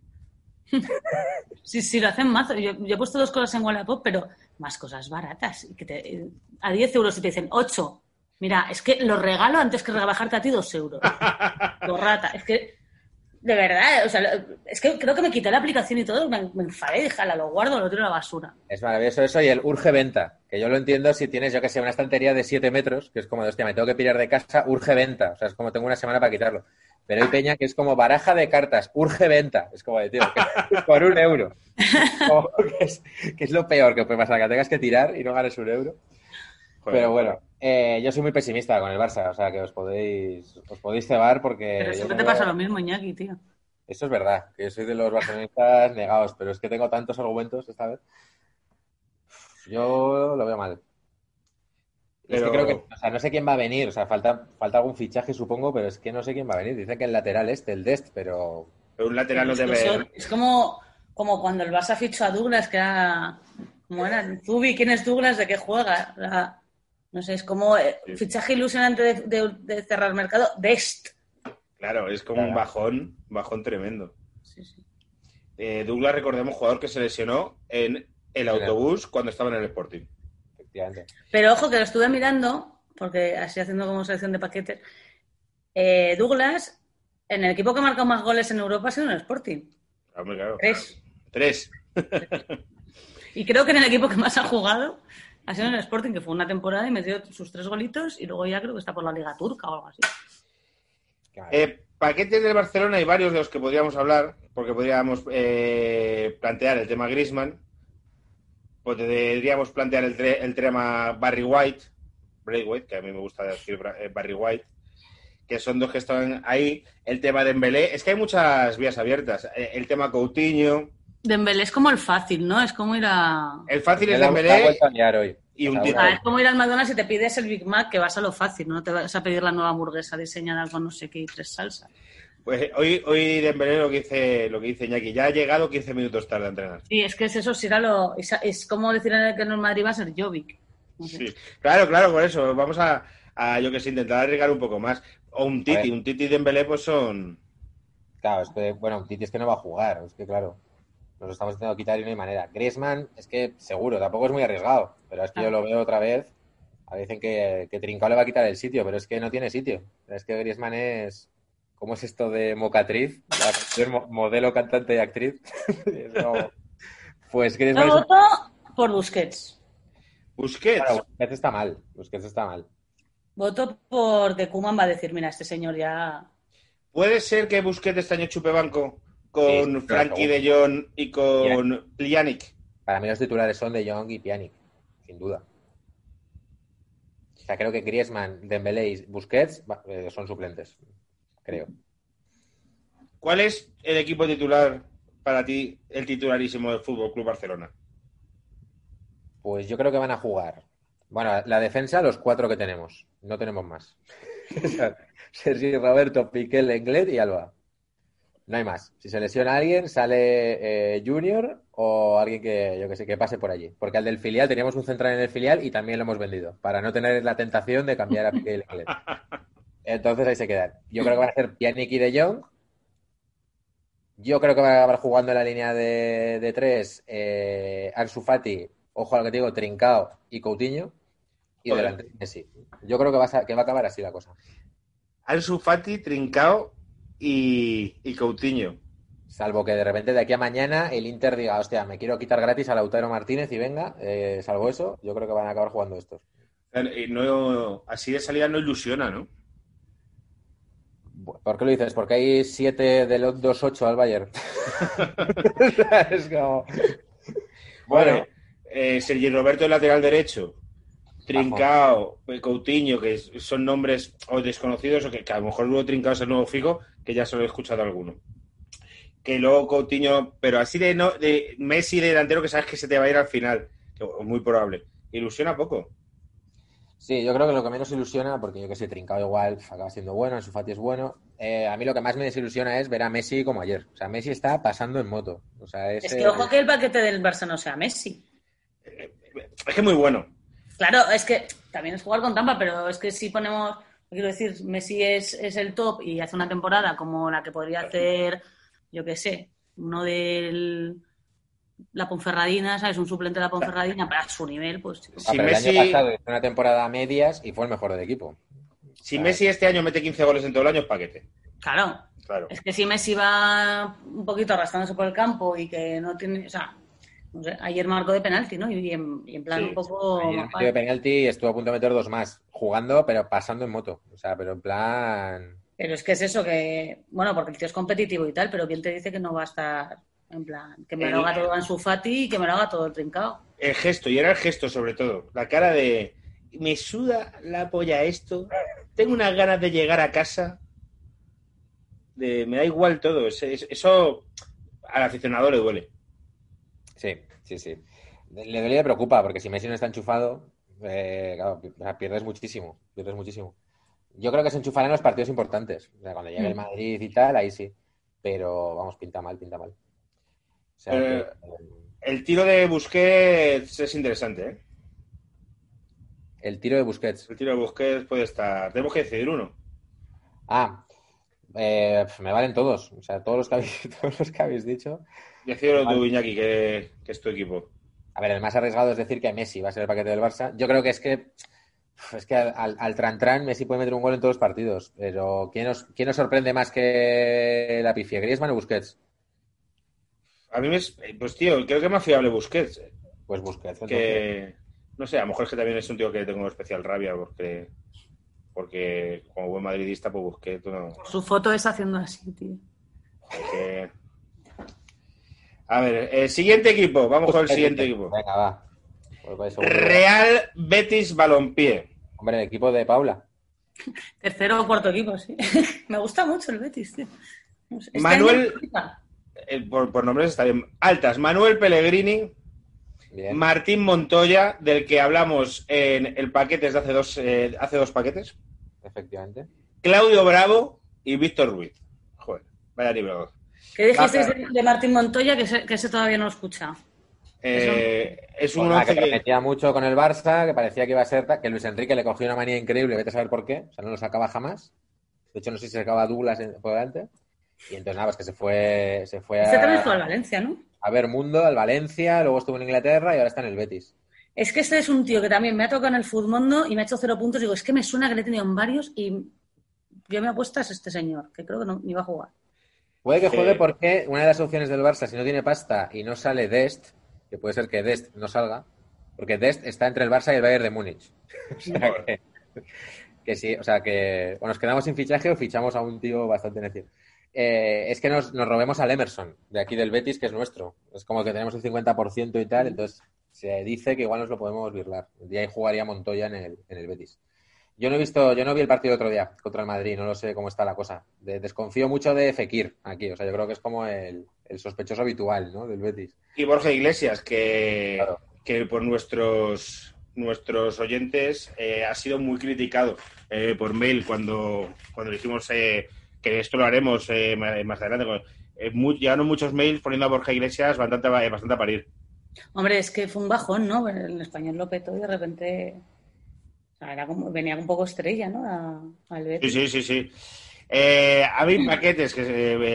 Sí, sí, lo hacen mazo. Yo, he puesto dos cosas en Wallapop, pero más cosas baratas. Que te- a 10 euros y te dicen 8. Mira, es que lo regalo antes que rebajarte a ti 2 euros. Lo rata. Es que, de verdad, o sea, es que creo que me quité la aplicación y todo, me, enfadé y dije, "Ala, lo guardo, lo tiro a la basura. Es maravilloso eso y el urge venta, que yo lo entiendo si tienes, yo que sé, una estantería de 7 metros, que es como, hostia, me tengo que pillar de casa, urge venta. O sea, es como tengo una semana para quitarlo. Pero hay peña que es como baraja de cartas, urge venta. Es como de, tío, que- por un euro. Que, es, que es lo peor que puede pasar, que tengas que tirar y no ganes un euro. Joder. Pero bueno, eh, yo soy muy pesimista con el Barça, o sea, que os podéis, os podéis cebar porque... Pero siempre te pasa lo mismo, Iñaki, tío. Eso es verdad, que yo soy de los barcelonistas negados, pero es que tengo tantos argumentos esta vez. Yo lo veo mal. Y Es que Pero- creo que, o sea, no sé quién va a venir, o sea, falta, falta algún fichaje, supongo, pero es que no sé quién va a venir. Dice que el lateral este, el Dest, pero Pero un lateral no debe... eso- es como, como cuando el Barça fichó a Douglas, que era. ¿Cómo era? Zubi, ¿quién es Douglas? ¿De qué juega? La- no sé, es como eh, Sí. fichaje ilusionante de, de- de cerrar mercado. Dest. Claro, es como un bajón, bajón tremendo. Sí, sí. Eh, Douglas, recordemos, jugador que se lesionó en el autobús cuando estaba en el Sporting. Efectivamente. Pero ojo que lo estuve mirando, porque así haciendo como selección de paquetes. eh, Douglas, en el equipo que ha marcado más goles en Europa ha sido en el Sporting. Hombre, claro. Tres. Tres. Y creo que en el equipo que más ha jugado ha sido en el Sporting, que fue una temporada y metió sus tres golitos y luego ya creo que está por la Liga Turca o algo así. Eh, paquetes del Barcelona hay varios de los que podríamos hablar, porque podríamos eh, plantear el tema Grisman, podríamos plantear el, tre- el tema Barry White, Braithwaite, que a mí me gusta decir eh, Barry White, que son dos que están ahí, el tema de Embelé, es que hay muchas vías abiertas, Eh, el tema Coutinho, Dembélé es como el fácil, ¿no? Es como ir a... el fácil es Dembélé a hoy. y un O sea, título. Ah, es como ir al McDonald's y te pides el Big Mac, que vas a lo fácil, no te vas a pedir la nueva hamburguesa diseñada con no sé qué y tres salsas. Pues hoy, hoy Dembélé lo que dice, lo que dice Iñaki, ya ha llegado 15 minutos tarde a entrenar. Sí, es que es eso, si era lo... Es, es como decir que en el Madrid va a ser Jovic. No sé. Sí, claro, claro, por eso. Vamos a, a, yo que sé, intentar arriesgar un poco más. O un A Titi, un Titi y Dembélé, pues son... Claro, es que, bueno, Titi es que no va a jugar, es que claro, nos lo estamos intentando quitar y no hay manera. Griezmann, es que seguro, tampoco es muy arriesgado, pero es que yo lo veo otra vez. Ahora dicen que, que Trincao le va a quitar el sitio, pero es que no tiene sitio. Es que Griezmann es. ¿Cómo es esto de mocatriz? La modelo, cantante y actriz. Pues un- voto por Busquets. Busquets. Claro, Busquets está mal. Busquets está mal. Voto porque Kuman va a decir, mira, este señor ya... ¿Puede ser que Busquets este año chupe banco con Sí, Frankie de Jong y con Pjanic? Para mí los titulares son de Jong y Pjanic, sin duda. O sea, creo que Griezmann, Dembélé y Busquets eh, son suplentes. Creo. ¿Cuál es el equipo titular para ti, el titularísimo del Fútbol Club Barcelona? Pues yo creo que van a jugar. Bueno, la defensa, los cuatro que tenemos. No tenemos más. Sergi Roberto, Piqué, Lenglet y Alba. No hay más. Si se lesiona alguien, sale eh, Junior o alguien que, yo que sé, que pase por allí. Porque al del filial teníamos un central en el filial y también lo hemos vendido, para no tener la tentación de cambiar a Piqué y Lenglet. Entonces ahí se quedan. Yo creo que van a ser Pjanic y De Jong. Yo creo que va a acabar jugando en la línea de, de tres eh, Ansu Fati, ojo a lo que te digo, Trincao y Coutinho. Y delante Messi. Yo creo que va, a, que va a acabar así la cosa. Ansu Fati, Trincao y, y Coutinho. Salvo que de repente de aquí a mañana el Inter diga, hostia, me quiero quitar gratis a Lautaro Martínez y venga, eh, salvo eso, yo creo que van a acabar jugando estos. Eh, No, así de salida no ilusiona, ¿no? ¿Por qué lo dices? Porque hay 7 de los 2-8 al Bayern. es como... Bueno, Bueno. eh, Sergi Roberto, lateral derecho. Trincao, eh, Coutinho, que son nombres o desconocidos, o que, que a lo mejor luego Trincao es el nuevo Figo, que ya se lo he escuchado a alguno. Que luego Coutinho, pero así de, no, de Messi de delantero que sabes que se te va a ir al final, muy probable. Ilusiona poco. Sí, yo creo que lo que menos ilusiona, porque yo que sé, Trincao igual acaba siendo bueno, Ansu Fati es bueno. eh, a mí lo que más me desilusiona es ver a Messi como ayer. O sea, Messi está pasando en moto. O sea, Es ese- que ojo que el paquete del Barça no sea Messi. Es que es muy bueno. Claro, es que también es jugar con trampa, pero es que si ponemos, quiero decir, Messi es, es el top y hace una temporada como la que podría hacer, yo qué sé, uno del la Ponferradina, ¿sabes? Un suplente de la Ponferradina para su nivel, pues Ah, Si el Messi- año pasado hizo una temporada a medias y fue el mejor del equipo. Si Claro. Messi este año mete 15 goles en todo el año, es paquete. claro. Claro. Es que si Messi va un poquito arrastrándose por el campo y que no tiene, o sea, no sé, ayer marcó de penalti, ¿no? Y en, y en plan Sí. un poco... Ayer metió de penalti y estuvo a punto de meter dos más, jugando, pero pasando en moto. O sea, pero en plan. Pero es que es eso, que, bueno, porque el tío es competitivo y tal, pero ¿quién te dice que no va a estar, en plan, que me lo El- haga todo Ansu Fati y que me lo haga todo el trincado? El gesto, y era el gesto sobre todo. La cara de. Me suda la polla esto. Tengo unas ganas de llegar a casa. De, me da igual todo. Es- es- Eso al aficionado le duele. Sí, sí, sí. Le duele y le preocupa, porque si Messi no está enchufado, eh, claro, pierdes muchísimo. Pierdes muchísimo. Yo creo que se enchufará en los partidos importantes. O sea, cuando llegue el Mm. Madrid y tal, ahí sí. Pero vamos, pinta mal, pinta mal. Sea, Eh, que, El tiro de Busquets es interesante. ¿eh? el tiro de Busquets. El tiro de Busquets puede estar. Tenemos que decidir uno. Ah, eh, me valen todos. O sea, todos los que habéis, todos los que habéis dicho. Decídelo tú. Iñaki, que, que es tu equipo. A ver, el más arriesgado es decir que Messi va a ser el paquete del Barça. Yo creo que es que es que al, al, al Tran Tran Messi puede meter un gol en todos los partidos. Pero ¿quién nos, quién nos sorprende más que la pifia? ¿Griezmann o Busquets? A mí me. es- Pues tío, creo que es más fiable Busquets. ¿eh? Pues Busquets. entonces. que no sé, a lo mejor es que también es un tío que tengo especial rabia porque porque como buen madridista pues busqué todo Su foto es haciendo así, tío. que- a ver el siguiente equipo vamos con el siguiente equipo Venga, va. Pues. Real Betis Balompié Hombre, el equipo de Paula. Tercero o cuarto equipo, sí. me gusta mucho el Betis, tío. No sé, este Manuel- por, por nombres está bien altas Manuel Pellegrini Bien. Martín Montoya del que hablamos en el paquete de hace dos eh, hace dos paquetes Efectivamente. Claudio Bravo y Víctor Ruiz joder vaya libro ¿Qué dijiste Baja. de, de Martín Montoya que ese, que ese todavía no lo he escuchado? Eh, es un Pues once que que prometía mucho con el Barça, que parecía que iba a ser que Luis Enrique le cogió una manía increíble, vete a saber por qué, o sea, no lo sacaba jamás. De hecho, no sé si sacaba Douglas en- por delante. Y entonces nada, pues que se fue, se fue también fue al a, Valencia, ¿no? a ver mundo, al Valencia, luego estuvo en Inglaterra y ahora está en el Betis. Es que este es un tío que también me ha tocado en el Futmundo y me ha hecho cero puntos. Digo, es que me suena que le he tenido en varios y yo me apuesto a este señor, que creo que no ni va a jugar. Puede que juege Eh. porque una de las opciones del Barça, si no tiene pasta y no sale Dest, que puede ser que Dest no salga, porque Dest está entre el Barça y el Bayern de Múnich. O sea que, que sí, o sea que o nos quedamos sin fichaje o fichamos a un tío bastante necio. Eh, es que nos, nos robemos al Emerson, de aquí del Betis, que es nuestro. Es como que tenemos el 50% y tal, entonces se dice que igual nos lo podemos virlar. Y ahí jugaría Montoya en el, en el Betis. Yo no he visto, yo no vi el partido otro día contra el Madrid, no lo sé cómo está la cosa. De- desconfío mucho de Fekir aquí, o sea, yo creo que es como el, el sospechoso habitual, ¿no? Del Betis. y Borja Iglesias, que, Claro. que por nuestros nuestros oyentes eh, ha sido muy criticado eh, por mail cuando, cuando dijimos eh, que esto lo haremos eh, ma- más adelante. eh, mu- llegaron muchos mails poniendo a Borja Iglesias bastante, a- bastante a parir. Hombre, es que fue un bajón, ¿no? El español lo petó y de repente. era como, venía un poco estrella, ¿no? A- al Sí, sí, sí, sí. Eh, a mí, paquetes, que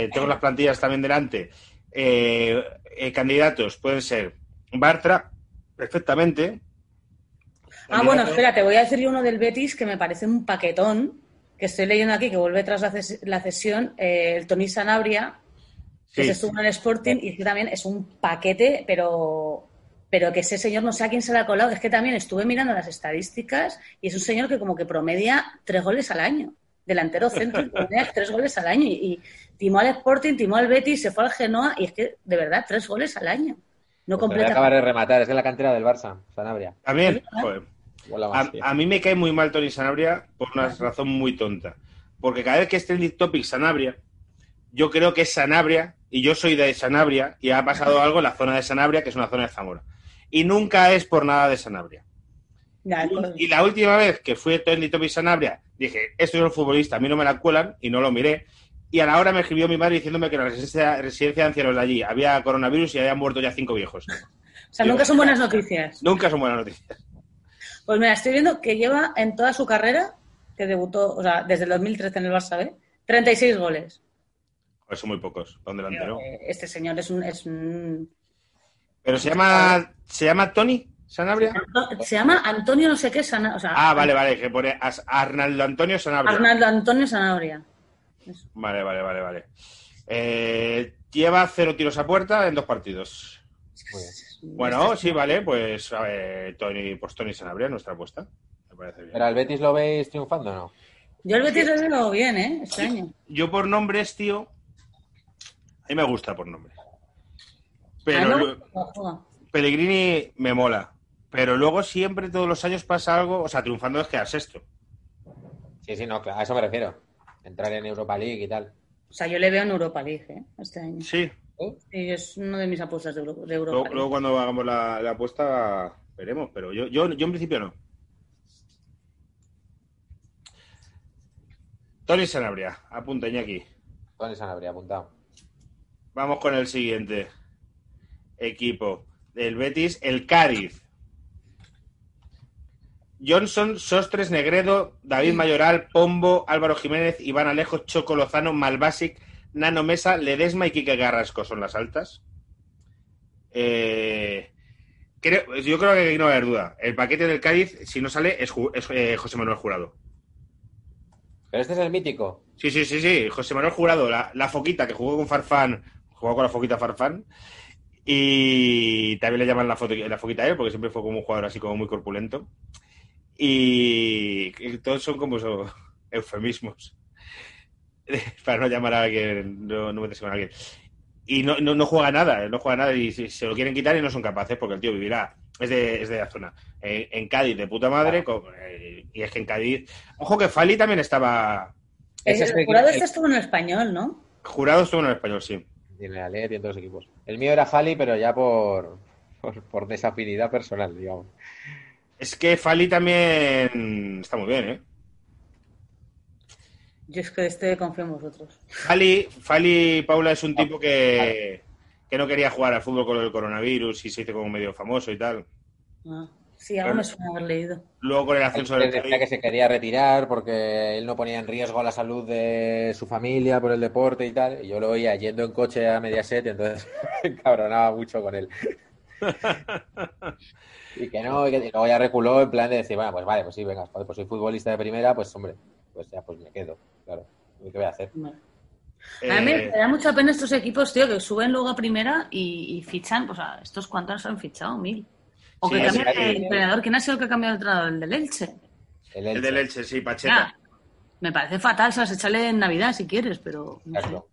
eh, tengo las plantillas también delante. Eh, eh, candidatos pueden ser Bartra, perfectamente. Ah, bueno, Candidato- espera, te voy a decir yo uno del Betis que me parece un paquetón, que estoy leyendo aquí, que vuelve tras la, ces- la cesión, eh, el Tony Sanabria, que Sí. se estuvo en el Sporting, y que también es un paquete, pero, pero que ese señor no sé a quién se le ha colado. Es que también estuve mirando las estadísticas y es un señor que como que promedia tres goles al año. Delantero centro y promedia tres goles al año. Y, y timó al Sporting, timó al Betis, se fue al Genoa y es que, de verdad, tres goles al año. No Pues completa. acabar de rematar, es de la cantera del Barça, Sanabria. También, joder. A, mí me cae muy mal Tony Sanabria por una razón muy tonta. Porque cada vez que es trending topic Sanabria, yo creo que es Sanabria y yo soy de Sanabria y ha pasado algo en la zona de Sanabria, que es una zona de Zamora. Y nunca es por nada de Sanabria. Y la última vez que fui a trending topic Sanabria, dije, esto es un futbolista, a mí no me la cuelan y no lo miré. Y a la hora me escribió mi madre diciéndome que en la residencia, residencia de ancianos de allí había coronavirus y habían muerto ya cinco viejos. o sea, nunca son buenas noticias. Nunca son buenas noticias. Pues mira, estoy viendo que lleva en toda su carrera, que debutó, o sea, desde el 2013 en el Barça B, 36 goles. Pues son muy pocos, para un delantero. Eh, Este señor es un, es un- Pero se llama, ¿se llama Tony Sanabria? Anto- Se llama Antonio no sé qué, Sana- o sea, Ah, vale, vale, que pone As- Arnaldo Antonio Sanabria. Arnaldo Antonio Sanabria. Vale, vale, vale, vale. Eh, lleva cero tiros a puerta en dos partidos. Muy bien. Bueno, sí, vale, pues a ver, Tony, pues Tony Sanabria, nuestra apuesta. Me parece bien. ¿Pero al Betis lo veis triunfando o no? Yo el Betis lo veo bien, ¿eh? Este año. Yo por nombres, tío, a mí me gusta por nombres. Ah, Pero juega. Pellegrini me mola. Pero luego siempre, todos los años pasa algo, o sea, triunfando es quedar sexto. Sí, sí, no, claro, a eso me refiero. Entrar en Europa League y tal. O sea, yo le veo en Europa League, ¿eh? Este año. Sí, Sí, es una de mis apuestas de, Euro- de Europa Luego, League. luego cuando hagamos la, la apuesta veremos, pero yo, yo, yo en principio no. Tony Sanabria, apunta aquí. Tony Sanabria, apuntado. Vamos con el siguiente equipo del Betis, el Cádiz. Johnson, Sostres, Negredo, David Mayoral, Pombo, Álvaro Jiménez, Iván Alejo, Choco Lozano, Malbasic, Nano Mesa, Ledesma y Quique Garrasco son las altas. Eh, creo- yo creo que aquí no va a haber duda. El paquete del Cádiz, si no sale, es, eh, José Manuel Jurado. Pero este es el mítico. Sí, sí, sí, sí. José Manuel Jurado, la, la foquita que jugó con Farfán, jugó con la foquita Farfán. Y también le llaman la, foto- la foquita a él, porque siempre fue como un jugador así como muy corpulento. Y, y todos son como esos eufemismos. Para no llamar a alguien, no, no meterse con alguien. Y no, no, no juega nada, no juega nada. Y si- se lo quieren quitar y no son capaces, porque el tío vivirá. Es de, es de la zona. En, en Cádiz, de puta madre. con- eh, y es que en Cádiz. Ojo que Fali también estaba. El, es el- jurado este estuvo en el español, ¿no? Jurado estuvo en el español, sí. Tiene la Atleti y en todos los equipos. El mío era Fali, pero ya por, por, por desafinidad personal, digamos. Es que Fali también está muy bien, ¿eh? Yo es que de este confío en vosotros. Fali, Fali Paula es un tipo que, que no quería jugar al fútbol con el coronavirus y se hizo como medio famoso y tal. Ah, sí, algo me suena haber leído. Luego con el ascenso del decía que se quería retirar porque él no ponía en riesgo la salud de su familia por el deporte y tal. Y yo lo oía yendo en coche a Mediaset y entonces me encabronaba mucho con él. Y que no, y, que, luego ya reculó en plan de decir, bueno, pues vale, pues sí, venga, pues soy futbolista de primera, pues hombre, pues ya pues me quedo, claro. ¿Y ¿Qué voy a hacer? Eh, A mí me da mucha pena estos equipos, tío, que suben luego a primera y, y fichan, pues a estos cuantos han fichado, mil. O que Sí, cambian sí, de sí. entrenador. ¿Quién ha sido el que ha cambiado de entrenador? El del Elche. El el Elche, del Elche, sí, Pacheta. Ya, me parece fatal, ¿sabes? Echarle en Navidad si quieres, pero no sé. claro.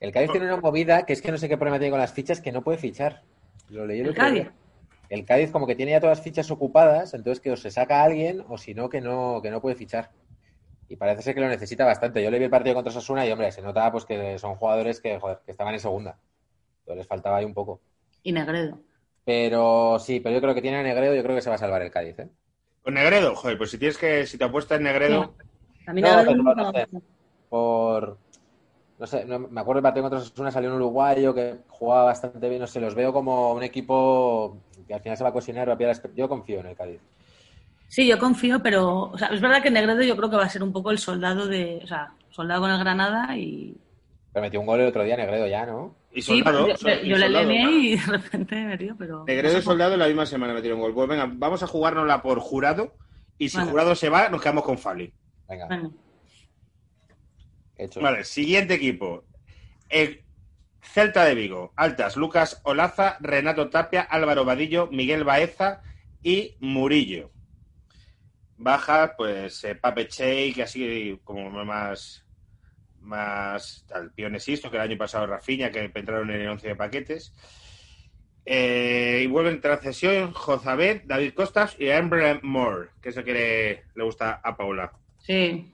El Cádiz tiene una movida que es que no sé qué problema tiene con las fichas que no puede fichar. Lo leí el ¿El día. Cádiz? El Cádiz como que tiene ya todas las fichas ocupadas, entonces que o se saca a alguien o si no, que no, que no puede fichar. Y parece ser que lo necesita bastante. Yo le vi el partido contra Sasuna y, hombre, se notaba pues que son jugadores que, joder, que estaban en segunda. Entonces les faltaba ahí un poco. Y Negredo. Pero sí, pero yo creo que tiene a Negredo, yo creo que se va a salvar el Cádiz, ¿eh? Con Negredo, joder, pues si tienes que, si te apuestas en Negredo, A mí No, no sé. ha gustado. Por... no sé, no- me acuerdo del partido contra Osasuna salió un uruguayo que jugaba bastante bien, no sé, los veo como un equipo que al final se va a cocinar, va a pillar Yo confío en el Cádiz. Sí, yo confío, pero o sea, es verdad que Negredo yo creo que va a ser un poco el soldado de, o sea, soldado con el Granada y Pero metió un gol el otro día, Negredo, ya, ¿no? Y sí, soldado. y yo le leí y de repente me río, pero Negredo y Soldado en la misma semana metieron gol. Pues venga, vamos a jugárnosla por jurado. Y si Vale. jurado se va, nos quedamos con Fali. Venga, hecho. Vale, siguiente equipo. El Celta de Vigo. Altas, Lucas Olaza, Renato Tapia, Álvaro Vadillo, Miguel Baeza y Murillo. Baja, pues eh, Pape Chey, que así como más más tal, Pionesisto, que el año pasado Rafinha, que entraron en el 11 de paquetes. Eh, y vuelven transcesión Jozabet, David Costas y Amber Moore, que es el que le, le gusta a Paula. sí,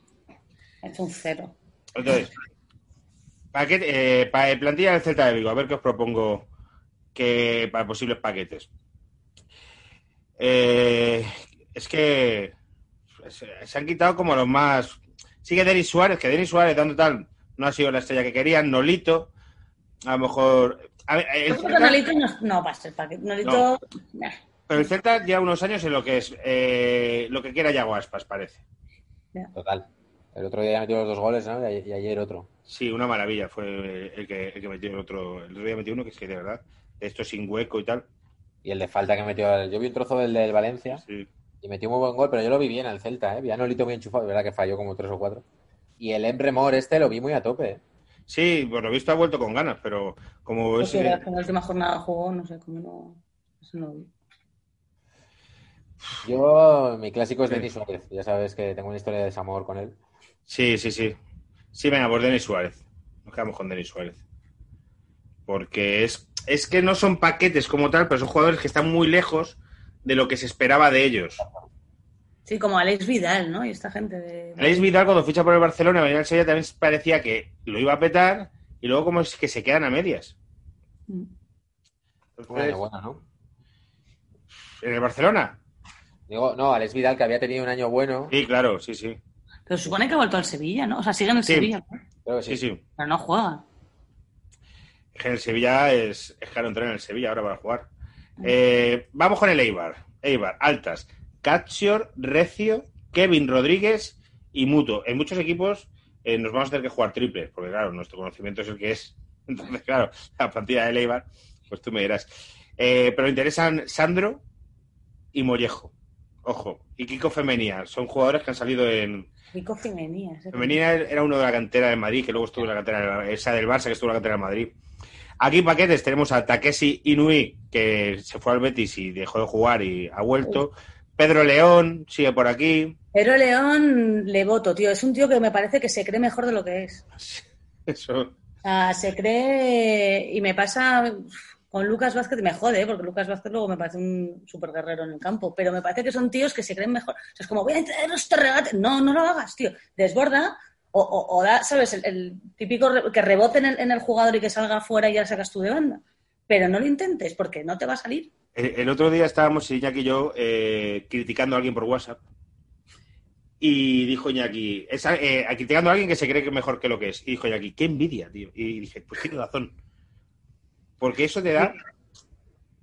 es un cero. Entonces, paquete, eh, pa- plantilla del Celta de Vigo, a ver qué os propongo que para posibles paquetes. Eh, es que se, se han quitado como los más. Sigue Denis Suárez, que Denis Suárez, dando tal, no ha sido la estrella que querían. Nolito, a lo mejor. a ver, el Yo creo que Celta- Nolito no, no va a ser para que Nolito. nah. pero el Celta lleva unos años en lo que es eh, lo que quiera Yago Aspas, parece. Total. El otro día ya metió los dos goles, ¿no? Y, y ayer otro. Sí, una maravilla fue el que, el que metió el otro. El otro día metió uno que es que de verdad, esto sin hueco y tal. Y el de falta que metió. Yo vi un trozo del del Valencia Sí. Y metió muy buen gol, pero yo lo vi bien al Celta, ¿eh? Vi a Nolito muy enchufado, de verdad que falló como tres o cuatro. Y el Emre Mor este lo vi muy a tope. ¿eh? Sí, por lo visto ha vuelto con ganas, pero como es, Porque en la última jornada jugó, no sé cómo no. Eso no vi. Yo, mi clásico es Denis Suárez. Ya sabes que tengo una historia de desamor con él. Sí, sí, sí. Sí, venga, por Denis Suárez. Nos quedamos con Denis Suárez. Porque es, es que no son paquetes como tal, pero son jugadores que están muy lejos de lo que se esperaba de ellos. Sí, como Alex Vidal, ¿no? Y esta gente de. Alex Vidal, cuando ficha por el Barcelona, venía al Sevilla, también parecía que lo iba a petar y luego como es que se quedan a medias. Mm. Entonces, Bueno, bueno, ¿no? ¿En el Barcelona? Digo, no, Alex Vidal, que había tenido un año bueno. Sí, claro, sí, sí. Pero se supone que ha vuelto al Sevilla, ¿no? O sea, sigue en el Sí. Sevilla, ¿no? Creo que Sí, sí. sí. pero no juega. Es que en el Sevilla es, es caro entrar en el Sevilla ahora para jugar. Eh, vamos con el Eibar. Eibar, altas. Catsior, Recio, Kevin Rodríguez y Muto. En muchos equipos eh, nos vamos a tener que jugar triple, porque claro, nuestro conocimiento es el que es. Entonces, claro, la plantilla del Eibar, pues tú me dirás. Eh, pero me interesan Sandro y Mollejo. Ojo. Y Kiko Femenía. Son jugadores que han salido en, Rico Femenía. Femenina era uno de la cantera del Madrid, que luego estuvo en la cantera, de- esa del Barça, que estuvo en la cantera del Madrid. Aquí paquetes tenemos a Takeshi Inui, que se fue al Betis y dejó de jugar y ha vuelto. Pedro León sigue por aquí. Pero León le voto, tío. Es un tío que me parece que se cree mejor de lo que es. Eso. Se cree y me pasa con Lucas Vázquez, me jode, porque Lucas Vázquez luego me parece un super guerrero en el campo, pero me parece que son tíos que se creen mejor. O sea, es como, voy a entrar este regate. No, no lo hagas, tío. Desborda o, da, ¿sabes? El, típico que rebote en el, jugador y que salga afuera y ya sacas tú de banda. Pero no lo intentes porque no te va a salir. El, otro día estábamos Iñaki y yo eh, criticando a alguien por WhatsApp. Y dijo Iñaki, eh, criticando a alguien que se cree que es mejor que lo que es. Y dijo Iñaki, qué envidia, tío. Y dije, pues tiene razón. Porque eso te da,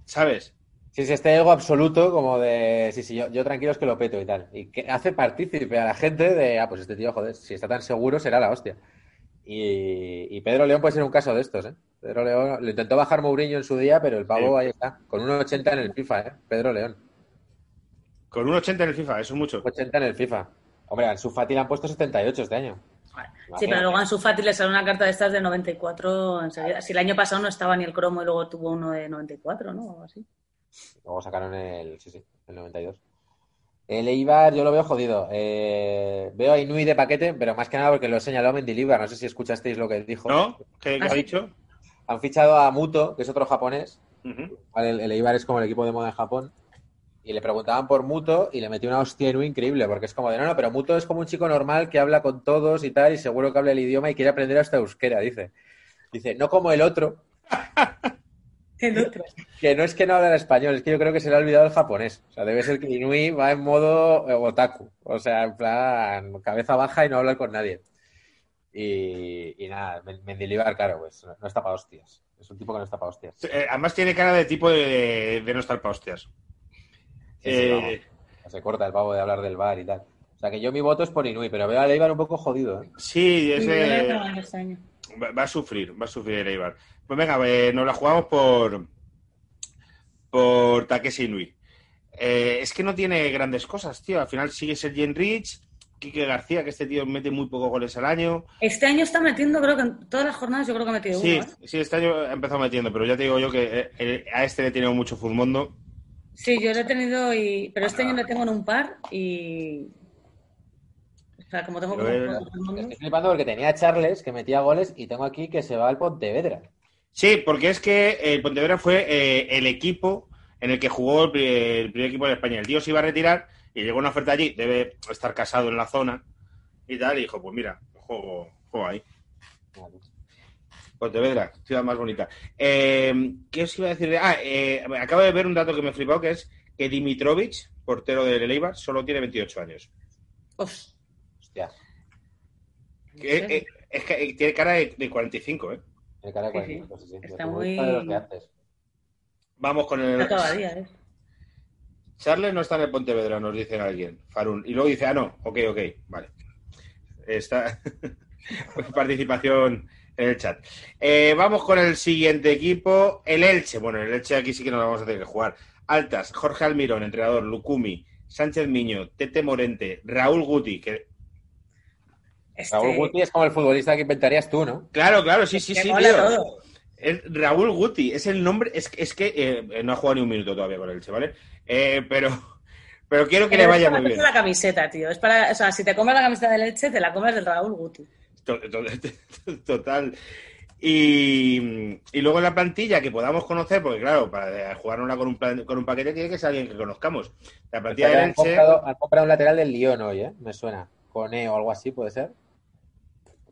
¿sabes? Sí, sí, este ego absoluto como de, sí, sí, yo, yo tranquilo es que lo peto y tal. Y que hace partícipe a la gente de, ah, pues este tío, joder, si está tan seguro será la hostia. Y, y Pedro León puede ser un caso de estos, ¿eh? Pedro León lo intentó bajar Mourinho en su día, pero el pavo Sí. ahí está, con un 80 en el FIFA, ¿eh? Pedro León, Con un 80 en el FIFA, eso es mucho. 80 en el FIFA. Hombre, al Fati le han puesto 78 este año. Sí, pero luego a Ansu Fati le sale una carta de estas de 94 enseguida. Si el año pasado no estaba ni el cromo y luego tuvo uno de 94, ¿no? O algo así. Luego sacaron el, sí, sí, el 92. El Eibar yo lo veo jodido. Eh, veo a Inui de paquete, pero más que nada porque lo señaló Mendilibar. No sé si escuchasteis lo que dijo. ¿No? ¿Qué, qué Ah, ha sí. dicho? Han fichado a Muto, que es otro japonés. El, el Eibar es como el equipo de moda en Japón. Y le preguntaban por Muto y le metió una hostia Inui increíble, porque es como de no, no, pero Muto es como un chico normal que habla con todos y tal, y seguro que habla el idioma y quiere aprender hasta euskera, dice. Dice, no como el otro, El otro. que no es que no habla español, es que yo creo que se le ha olvidado el japonés. O sea, debe ser que Inui va en modo eh, otaku. O sea, en plan, cabeza baja y no hablar con nadie. Y, y nada, Men- Mendilibar, claro, pues no, no está para hostias. Es un tipo que no está para hostias. Eh, además tiene cara de tipo de, de no estar pa' hostias. sí, Eh. Se corta el pavo de hablar del bar y tal. O sea que yo mi voto es por Inui, pero veo a Leibar un poco jodido, ¿eh? sí, ese, va, va a sufrir, va a sufrir el Eibar. Pues venga, eh, nos la jugamos por por Takeshi Inui. Eh, es que no tiene grandes cosas, tío. Al final sigue Sergi Rich, Quique García, que este tío mete muy pocos goles al año. Este año está metiendo, creo que en todas las jornadas, yo creo que ha metido Sí, uno. ¿eh? sí, este año ha empezado metiendo, pero ya te digo yo que eh, a este le he tenido mucho Furmondo. Sí, yo lo he tenido, y... pero este año le tengo en un par y. Sea, como tengo como. Estoy flipando porque tenía a Charles que metía goles y tengo aquí que se va al Pontevedra. Sí, porque es que el Pontevedra fue eh, el equipo en el que jugó el, pri- el primer equipo de España. El tío se iba a retirar y llegó una oferta allí, debe estar casado en la zona y tal, y dijo, pues mira, juego, juego ahí. Pontevedra, ciudad más bonita. Eh, ¿Qué os iba a decir? Ah, eh, acabo de ver un dato que me flipado, que es que Dimitrovic, portero del Eibar, solo tiene 28 años. Os- Hostia, Que- Sí. eh, es que eh, tiene cara de, de 45, ¿eh? tiene cara de Sí, sí. 40, sí, sí. Está muy- de antes. Vamos con el... Está todavía, ¿eh? Charles no está en el Pontevedra, nos dice alguien, Farun. Y luego dice, ah, no, ok, ok, vale. Está participación en el chat. Eh, vamos con el siguiente equipo, el Elche. Bueno, el Elche aquí sí que nos vamos a tener que jugar. Altas, Jorge Almirón, entrenador, Lucumi, Sánchez Miño, Tete Morente, Raúl Guti, que... Este... Raúl Guti es como el futbolista que inventarías tú, ¿no? Claro, claro, sí, sí, que sí, tío. Es Raúl Guti, es el nombre, es, es que eh, no ha jugado ni un minuto todavía con el Elche, ¿vale? Eh, pero, pero quiero que le vaya es para muy bien. hacerte la camiseta, tío. Es para, o sea, si te comes la camiseta de leche, te la comes del Raúl Guti. To- to- Total. Y, y luego en la plantilla que podamos conocer, porque claro, para jugárnosla con un, plan- con un paquete tiene que ser alguien que conozcamos. La plantilla del han, Elche, comprado, han comprado un lateral del Lyon hoy, ¿eh? Me suena. Cone o algo así, puede ser.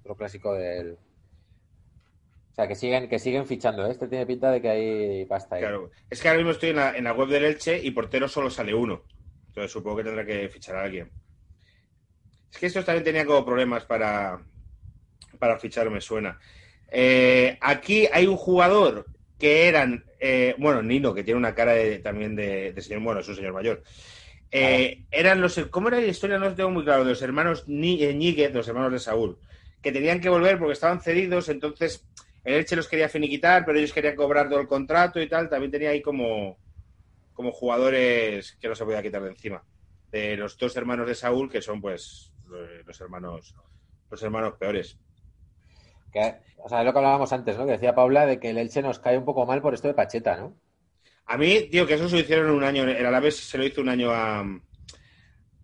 Otro clásico del. O sea, que siguen, que siguen fichando, ¿eh? Este tiene pinta de que hay pasta ahí. claro, es que ahora mismo estoy en la, en la web del Elche y portero solo sale uno. Entonces supongo que tendrá que fichar a alguien. Es que estos también tenían como problemas para, para fichar, me suena. Eh, aquí hay un jugador que eran, eh, bueno, Nino, que tiene una cara de- también de, de señor, bueno, es un señor mayor. Eh, eran los, ¿cómo era la historia? No lo tengo muy claro, de los hermanos eh, Ñíguez, los hermanos de Saúl, que tenían que volver porque estaban cedidos, entonces el Elche los quería finiquitar, pero ellos querían cobrar todo el contrato y tal, también tenía ahí como, como jugadores que no se podía quitar de encima. De los dos hermanos de Saúl, que son pues eh, los hermanos, los hermanos peores. Que- o sea, es lo que hablábamos antes, ¿no? Que decía Paula de que el Elche nos cae un poco mal por esto de Pacheta, ¿no? A mí, tío, que eso se lo hicieron un año, el Alavés se lo hizo un año a.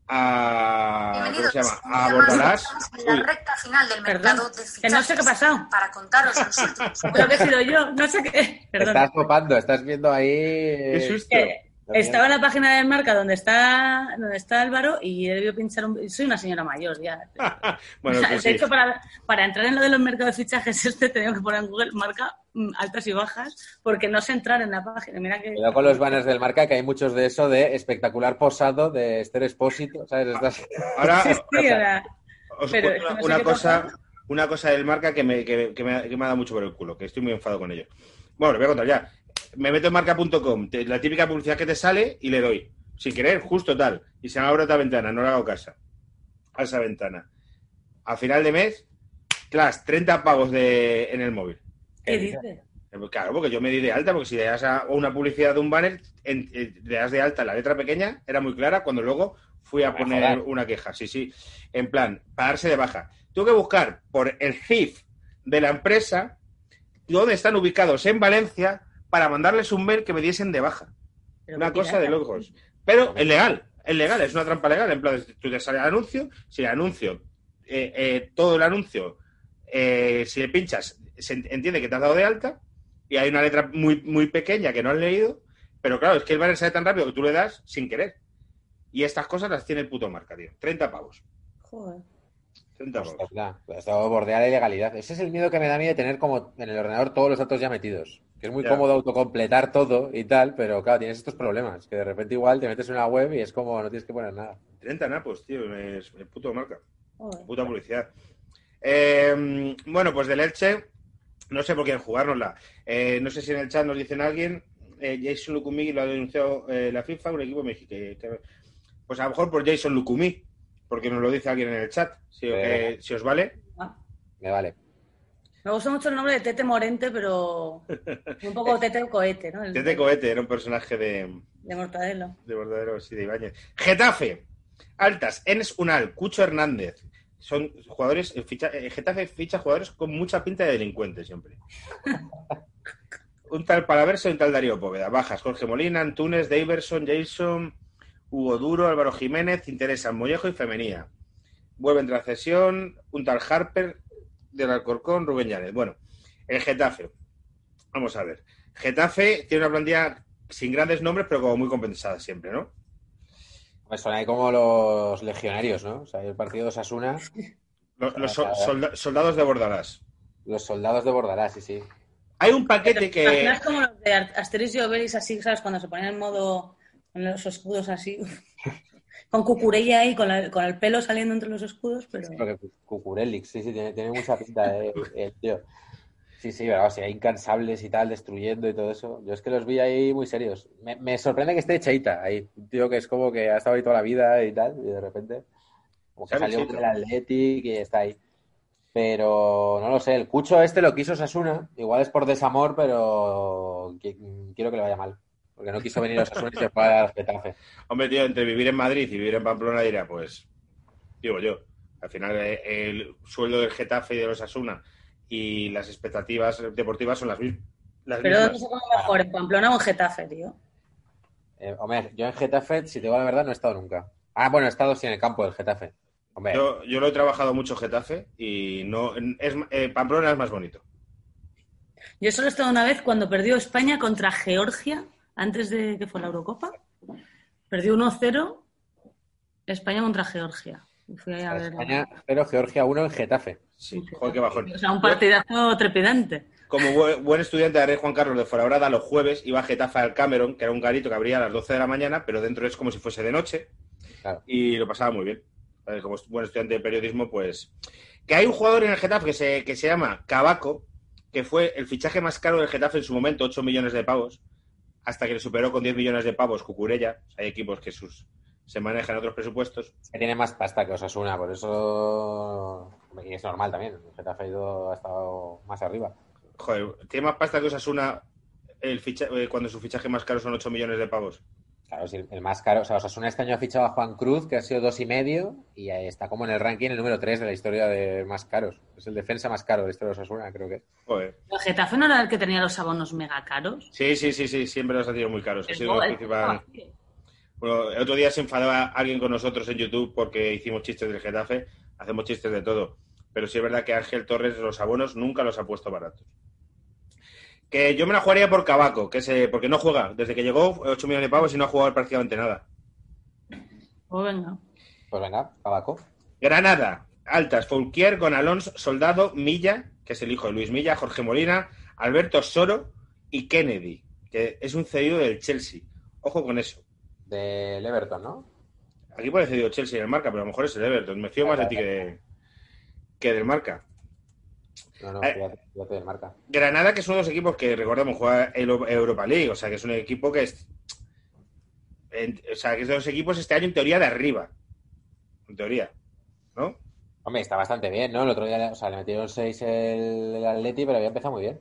a ¿Cómo se llama? A Bordalás. La recta final del Perdón, mercado de que no sé qué ha pasado. Para contaros los últimos Creo que he sido yo, no sé qué. Perdón. estás topando, estás viendo ahí. qué eh, susto. Que estaba en la página de marca donde está, donde está Álvaro y he debido pinchar un... Soy una señora mayor ya. bueno, pues de sí. hecho, para, para entrar en lo de los mercados de fichajes, este he tenido que poner en Google marca mm, altas y bajas porque no sé entrar en la página. Mira que... Cuidado con los banners del marca, que hay muchos de eso de espectacular posado de Esther Expósito, ¿sabes? Estás- Ahora Sí, sí, era- os pero cuento que no sé una cosa, pasa. una cosa del marca que me, que, que me, ha- que me ha dado mucho por el culo, que estoy muy enfadado con ello. Bueno, lo voy a contar ya. Me meto en marca.com, la típica publicidad que te sale y le doy. Sin querer, justo tal. Y se me abre otra ventana, no le hago casa. A esa ventana. A final de mes, claro, 30 pavos de, en el móvil. ¿Qué dices? Claro, porque yo me di de alta, porque si le das a una publicidad de un banner, en- eh, le das de alta la letra pequeña, era muy clara, cuando luego fui a Ah, poner joder. una queja. Sí, sí. En plan, para darse de baja. Tuve que buscar por el CIF de la empresa dónde están ubicados en Valencia para mandarles un mail que me diesen de baja. Pero Una cosa de locos. Pero es legal, es legal, es una trampa legal. En plan, tú te sale el anuncio, si el anuncio, eh, eh, todo el anuncio, eh, si le pinchas, se en- entiende que te has dado de alta y hay una letra muy, muy pequeña que no has leído, pero claro, es que el banner sale tan rápido que tú le das sin querer. Y estas cosas las tiene el puto marca, tío. 30 pavos. Joder. 30 pavos. Ostras, esto bordea la ilegalidad. Ese es el miedo que me da a mí de tener como en el ordenador todos los datos ya metidos. Que es muy Ya. cómodo autocompletar todo y tal, pero claro, tienes estos problemas. Que de repente igual te metes en una web y es como no tienes que poner nada. 30 napos, tío. Es, es puto marca. Joder. Puta publicidad. Eh, bueno, pues del Elche, no sé por quién jugárnosla. Eh, no sé si en el chat nos dicen alguien. eh, Jason Lukumi lo ha denunciado eh, la FIFA, un equipo mexicano. Pues a lo mejor por Jason Lukumi, porque nos lo dice alguien en el chat. Si, eh, si os vale. Me vale. Me gusta mucho el nombre de Tete Morente, pero un poco Tete Cohete, ¿no? El- Tete Cohete era un personaje de, De Mortadelo. de verdadero sí, de Ibáñez. Getafe, Altas, Enes Unal, Cucho Hernández. Son jugadores, eh, ficha- eh, Getafe ficha jugadores con mucha pinta de delincuente siempre. un tal Palaverso y un tal Darío Póveda. Bajas, Jorge Molina, Antunes, Daverson, Jason, Hugo Duro, Álvaro Jiménez, interesan Mollejo y Femenía. Vuelven tras cesión, un tal Harper del Alcorcón, Rubén Llanes. Bueno, el Getafe. Vamos a ver. Getafe tiene una plantilla sin grandes nombres, pero como muy compensada siempre, ¿no? Me suena ahí como los legionarios, ¿no? O sea, el partido de Osasuna, Los, los sol- solda- soldados de Bordalás. los soldados de Bordalás, sí, sí. Hay un paquete que. es como los de y Obelix, así, ¿sabes? Cuando se ponían en modo, en los escudos así, con cucurella ahí, con, la- con el pelo saliendo entre los escudos, pero... Cucurellix, sí, sí, tiene, tiene mucha pinta, eh, el tío. Sí, sí, pero sí, hay incansables y tal, destruyendo y todo eso. Yo es que los vi ahí muy serios. Me, me sorprende que esté Cheita ahí. Un tío que es como que ha estado ahí toda la vida y tal, y de repente, como que ¿Sabe salió del Athletic y está ahí. Pero no lo sé, el Cucho este lo quiso Sasuna. Igual es por desamor, pero qui- quiero que le vaya mal. Porque no quiso venir a Sasuna y se fue al Getafe. Hombre, tío, entre vivir en Madrid y vivir en Pamplona, dirá, pues. Digo yo. Al final, eh, el sueldo del Getafe y de los Asuna y las expectativas deportivas son las, mis- las Pero ¿dónde mismas. se come mejor? ¿En Pamplona o en Getafe, tío? Eh, hombre, yo en Getafe, si te digo la verdad, no he estado nunca. Ah, bueno, he estado sí en el campo del Getafe. Hombre, Yo, yo lo he trabajado mucho Getafe y no es, eh, Pamplona es más bonito. Yo solo he estado una vez cuando perdió España contra Georgia, antes de que fue la Eurocopa. Perdió 1-0 España contra Georgia. Y fui ahí a ver. España 0, Georgia 1 en Getafe. Sí, joder, qué bajón. O sea, un partidazo trepidante. Como bu- buen estudiante de Juan Carlos de Fuenlabrada, los jueves iba a Getafe al Cameron, que era un garito que abría a las 12 de la mañana, pero dentro es como si fuese de noche. Claro. Y lo pasaba muy bien. Como buen estudiante de periodismo, pues... Que hay un jugador en el Getafe que se, que se llama Cabaco, que fue el fichaje más caro del Getafe en su momento, 8 millones de pavos, hasta que le superó con 10 millones de pavos Cucurella. Hay equipos que sus se manejan otros presupuestos. Que tiene más pasta que Osasuna, por eso. Y es normal también. El Getafe ha, ido, ha estado más arriba. Joder, tiene más pasta que Osasuna el ficha, eh, cuando su fichaje más caro son 8 millones de pavos. Claro, sí, el más caro. O sea, Osasuna este año ha fichado a Juan Cruz, que ha sido dos y medio, y ahí está como en el ranking el número 3 de la historia de más caros. Es el defensa más caro de la historia de Osasuna, creo que es. Joder. ¿El Getafe no era el que tenía los abonos mega caros? Sí, sí, sí, sí, siempre los ha tenido muy caros. Ha sido el principal. Bueno, el otro día se enfadaba alguien con nosotros en YouTube porque hicimos chistes del Getafe. Hacemos chistes de todo. Pero sí es verdad que Ángel Torres los abonos nunca los ha puesto baratos. Que yo me la jugaría por Cabaco, que se, porque no juega. Desde que llegó, 8 millones de pavos y no ha jugado prácticamente nada. Pues venga. Pues venga, Cabaco. Granada, altas, Foulquier, Gonalons, Soldado, Milla, que es el hijo de Luis Milla, Jorge Molina, Alberto Soro y Kennedy, que es un cedido del Chelsea. Ojo con eso. Del Everton, ¿no? Aquí pone cedido Chelsea en el marca, pero a lo mejor es el Everton. Me fío más de ti que, de- que del marca. No, no, Eh. fíjate, marca. Granada, que es uno de los equipos que, recordemos, juega el Europa League, o sea, que es un equipo que es. en- o sea, que es de los equipos este año en teoría de arriba. En teoría. ¿No? Hombre, está bastante bien, ¿no? El otro día, o sea, le metieron 6 el, el Atleti, pero había empezado muy bien.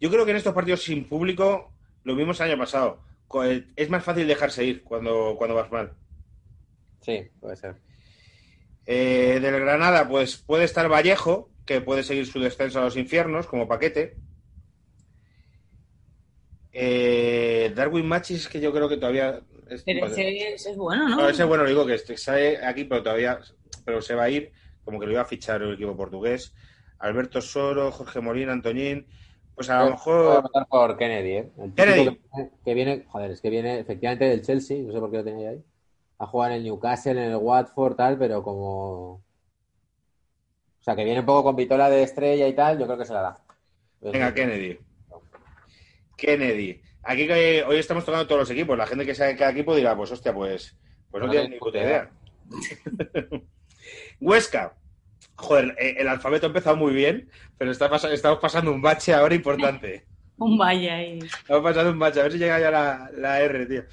Yo creo que en estos partidos sin público, lo vimos el año pasado. Co- Es más fácil dejarse ir cuando, cuando vas mal. Sí, puede ser. Eh, del Granada, pues puede estar Vallejo, que puede seguir su descenso a los infiernos como paquete. Eh, Darwin Machis, que yo creo que todavía. es- Pero ese, ese es bueno, ¿no? No, ese bueno, digo que este- sale aquí, pero todavía pero se va a ir, como que lo iba a fichar el equipo portugués. Alberto Soro, Jorge Molina, Antoñín. Pues a lo Voy a mejor. votar por Kennedy, ¿eh? El Kennedy. Que, viene, que viene- joder, es que viene efectivamente del Chelsea, no sé por qué lo tenía ahí. Ha jugado en el Newcastle, en el Watford, tal, pero como. O sea, que viene un poco con vitola de estrella y tal, yo creo que se la da. Venga, Kennedy. Kennedy. Aquí que hoy estamos tocando todos los equipos. La gente que sabe cada equipo dirá, pues hostia, pues, pues no, No tiene ni puta idea. idea. Huesca. Joder, eh, el alfabeto ha empezado muy bien, pero está pas- estamos pasando un bache ahora importante. Un valle ahí. Estamos pasando un bache, a ver si llega ya la, la R, tío.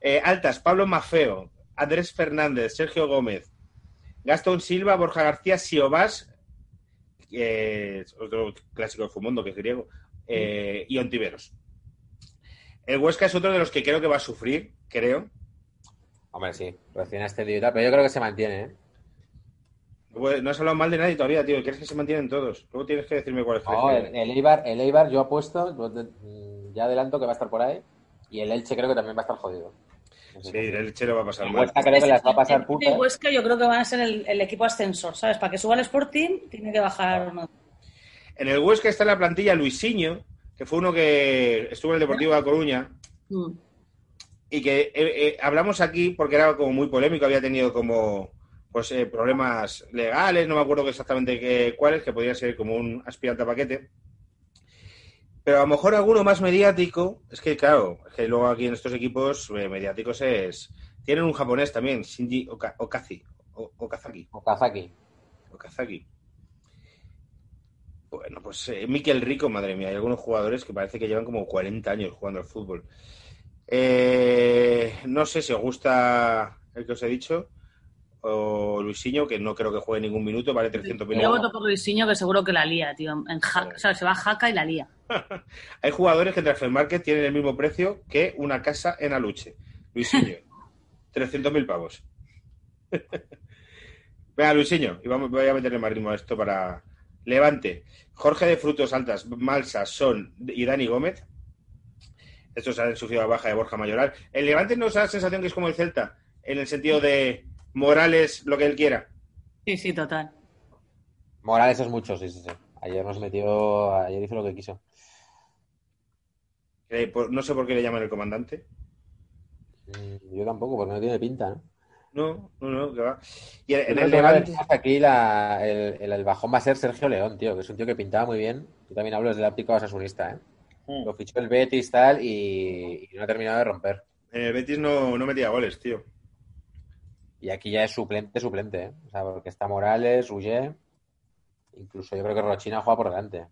Eh, altas, Pablo Mafeo, Andrés Fernández, Sergio Gómez, Gastón Silva, Borja García, Siobás, eh, otro clásico de Fumondo que es griego, eh, y Ontiveros. El Huesca es otro de los que creo que va a sufrir, creo. Hombre, sí, recién ascendido y tal, pero yo creo que se mantiene, ¿eh? Pues No has hablado mal de nadie todavía, tío. ¿Quieres que se mantienen todos? Luego tienes que decirme cuál es. No, el, el Eibar, el Eibar yo apuesto, mm, ya adelanto que va a estar por ahí, y el Elche creo que también va a estar jodido. Sí, el Che lo va a pasar El mal. Huesca creo que las va a pasar El putas. Huesca yo creo que van a ser el, el equipo ascensor, ¿sabes? Para que suba el Sporting tiene que bajar uno. En el Huesca está en la plantilla Luisinho, que fue uno que estuvo en el Deportivo de La Coruña Mm. y que eh, eh, hablamos aquí porque era como muy polémico, había tenido como pues eh, problemas legales, no me acuerdo exactamente qué, cuáles, que podría ser como un aspirante a paquete. Pero a lo mejor alguno más mediático, es que claro, es que luego aquí en estos equipos eh, mediáticos es... Tienen un japonés también, Shinji Oka- Okazi, o- Okazaki. Okazaki. Okazaki. Bueno, pues eh, Mikel Rico, madre mía, hay algunos jugadores que parece que llevan como 40 años jugando al fútbol. Eh, no sé si os gusta el que os he dicho, o Luisinho, que no creo que juegue ningún minuto, vale 300 Yo minutos. voto por Luisinho que seguro que la lía, tío. En jaca, o sea, se va a jaca y la lía. Hay jugadores que en Transfer Market tienen el mismo precio que una casa en Aluche. Luisinho, 300.000 pavos. Venga, Luisinho, y vamos, voy a meterle más ritmo a esto para Levante. Jorge de Frutos Altas, Malsa, Son y Dani Gómez. Estos han sufrido la baja de Borja Mayoral. El Levante nos da la sensación que es como el Celta, en el sentido de Morales, lo que él quiera. Sí, sí, total. Morales es mucho, sí, sí, sí. Ayer nos metió, ayer hizo lo que quiso. Eh, por- no sé por qué le llaman el comandante. Mm, Yo tampoco, porque no tiene pinta, ¿no? No, no, no, que va. Y en, Yo en el Levante. más aquí la- el, el- el bajón va a ser Sergio León, tío, que es un tío que pintaba muy bien. Yo también hablo desde óptica asunista, ¿eh? Mm. Lo fichó el Betis tal y, y no ha terminado de romper. En el Betis no, no metía goles, tío. Y aquí ya es suplente, suplente, ¿eh? O sea, porque está Morales, Rullé, incluso yo creo que Rochina juega por delante.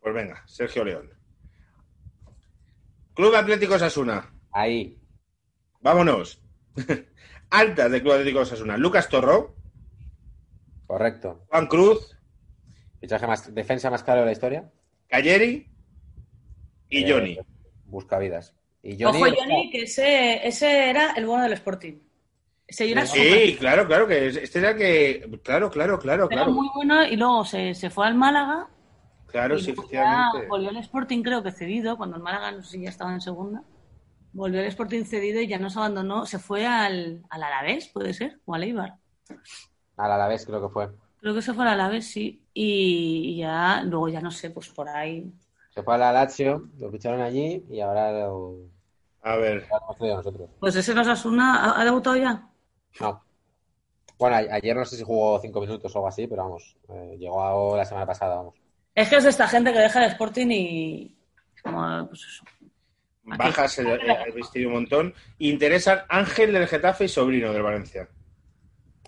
Pues venga, Sergio León. Club Atlético Sasuna. Ahí, Vámonos. Altas del Club Atlético Sasuna. Lucas Torró, correcto. Juan Cruz, Fichaje más, defensa más caro de la historia. Cayeri y Eh, Johnny. Busca vidas. Y Johnny, Ojo, Johnny, que ese, ese era el bueno del Sporting. Era Sí, claro, claro, que es- este era que. Claro, claro, claro, Era claro. muy bueno y luego se, se fue al Málaga. Claro, sí, efectivamente. volvió al Sporting, creo que cedido, cuando el Málaga no sé si ya estaba en segunda. Volvió al Sporting cedido y ya nos abandonó. Se fue al, al Alavés, puede ser, o al Eibar. al Alavés creo que fue. Creo que se fue al Alavés, sí. Y ya, luego ya no sé, pues por ahí. Se fue a la Lazio, lo ficharon allí y ahora lo, A ver. Pues ese Osasuna ¿ha, ha debutado ya? No. Bueno, ayer no sé si jugó cinco minutos o algo así, pero vamos, eh, llegó la semana pasada, vamos. Es que es de esta gente que deja el Sporting y. Como, pues eso. bajas el, el vestido un montón. Interesan Ángel del Getafe y Sobrino del Valencia.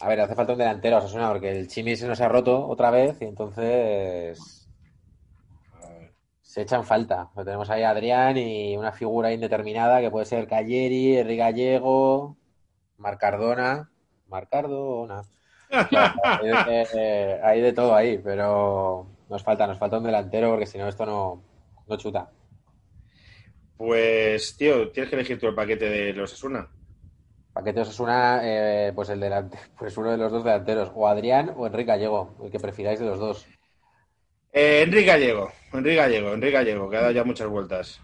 A ver, hace falta un delantero, Osasuna, porque el Chimi se nos ha roto otra vez y entonces se echan falta. Lo tenemos ahí a Adrián y una figura indeterminada que puede ser Calleri, Enrique Gallego, Marcardona. Marcardona. Hay de, eh, hay de todo ahí, pero nos falta, nos falta un delantero porque si no esto no, no chuta. Pues, tío, tienes que elegir tú el paquete de los Asuna. Paquete Osasuna, eh, pues el delante, pues uno de los dos delanteros, o Adrián o Enrique Gallego, el que prefiráis de los dos. Eh, Enrique Gallego, Enrique Gallego, Enrique Gallego, que ha dado ya muchas vueltas.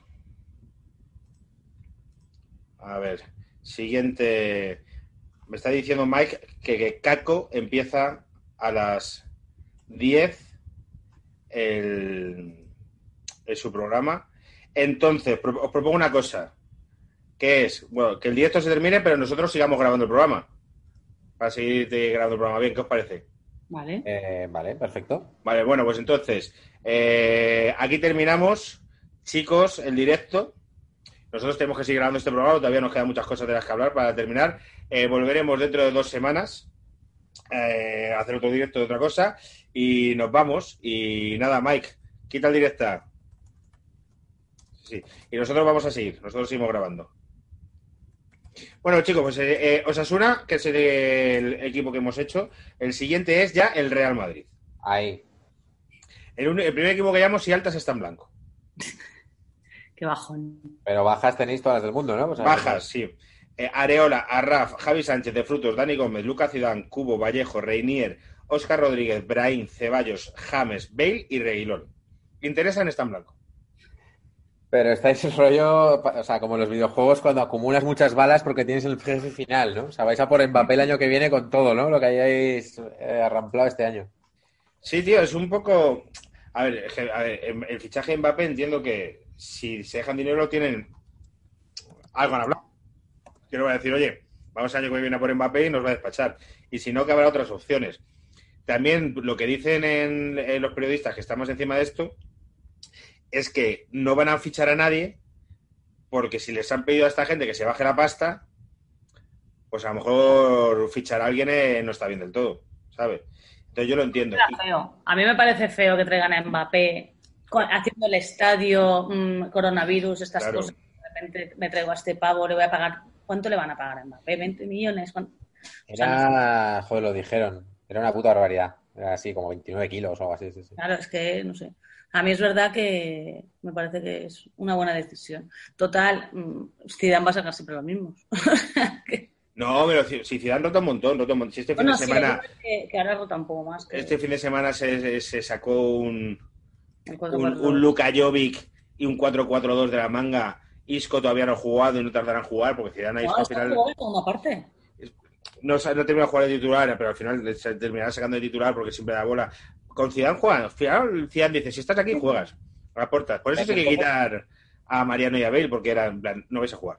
A ver, siguiente. Me está diciendo Mike que, que Caco empieza a las 10 el, en su programa. Entonces, pro- os propongo una cosa, que es, bueno, que el directo se termine, pero nosotros sigamos grabando el programa. Para seguir grabando el programa bien, ¿qué os parece? Vale. Eh, vale, perfecto. Vale, bueno, pues entonces, eh, aquí terminamos, chicos, el directo. Nosotros tenemos que seguir grabando este programa, todavía nos quedan muchas cosas de las que hablar para terminar. Eh, volveremos dentro de dos semanas. eh, hacer otro directo de otra cosa y nos vamos. Y nada, Mike, quita el directa. Sí, y nosotros vamos a seguir, nosotros seguimos grabando. Bueno, chicos, pues eh, eh, Osasuna, que es el, equipo que hemos hecho. El siguiente es ya el Real Madrid. Ahí. El, un- el primer equipo que llamamos y altas está en blanco. Qué bajón. Pero bajas tenéis todas las del mundo, ¿no? Sea, Bajas, sí. Eh, Areola, Arraf, Javi Sánchez de Frutos, Dani Gómez, Lucas Zidane, Cubo, Vallejo, Reinier, Óscar Rodríguez, Brahim, Ceballos, James, Bale y Reguilón. Interesan está en blanco. Pero estáis el rollo, o sea, como en los videojuegos cuando acumulas muchas balas porque tienes el jefe final, ¿no? O sea, vais a por Mbappé el año que viene con todo, ¿no? Lo que hayáis eh, arramplado este año. Sí, tío, es un poco. A ver, a ver, el el fichaje de Mbappé entiendo que si se dejan dinero tienen algo han hablado. Quiero voy a decir, oye, vamos año que viene a por Mbappé y nos va a despachar. Y si no, que habrá otras opciones. También lo que dicen en, en los periodistas que estamos encima de esto es que no van a fichar a nadie porque si les han pedido a esta gente que se baje la pasta, pues a lo mejor fichar a alguien eh, no está bien del todo, ¿sabes? Entonces yo lo entiendo. Feo. A mí me parece feo que traigan a Mbappé con- haciendo el estadio, mm, coronavirus, estas Claro. cosas. De repente me traigo a este pavo, le voy a pagar. ¿Cuánto le van a pagar a Mbappé? ¿20 millones? ¿Cuánto? O sea, Era, joder, lo dijeron. Era una puta barbaridad. Era así, como 29 kilos o algo así. Sí, sí. Claro, es que no sé. A mí es verdad que me parece que es una buena decisión. Total, mm, Zidane va a sacar siempre los mismos. No, pero si Zidane rota un montón, rota un montón. Si este fin bueno, de sí, semana, que, que ahora rota un poco más. Que este fin de semana se, se- se sacó un, un, 4-4-2. un Luka Jovic y un 4-4-2 de la manga. Isco todavía no ha jugado y no tardará en jugar porque Zidane a Isco No, al final una parte. no, no termina de jugar de titular, pero al final se terminará sacando de titular porque siempre da bola. Con Zidane juega, al final Zidane dice, si estás aquí juegas, aportas. Por eso hay que quitar a Mariano y a Bale porque era en plan, no vais a jugar.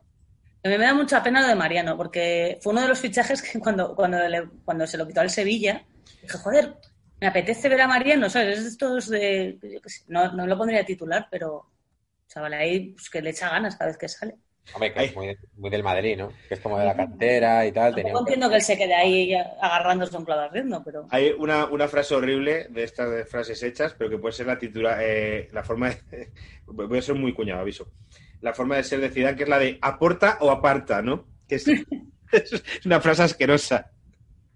A mí me da mucha pena lo de Mariano, porque fue uno de los fichajes que cuando, cuando, le- cuando se lo quitó al Sevilla, dije, joder, me apetece ver a Mariano, ¿sabes? Es de estos de. no, no lo pondría titular, pero chaval, ahí pues, que le echa ganas cada vez que sale. Hombre, que es muy, muy del Madrid, ¿no? Que es como de la cantera y tal. Un- entiendo que él se quede ahí agarrándose un clavo ardiendo, pero. Hay una, una frase horrible de estas de frases hechas, pero que puede ser la titular, eh, la forma de, voy a ser muy cuñado, aviso. La forma de ser de Zidane, que es la de aporta o aparta, ¿no? Que es, es una frase asquerosa.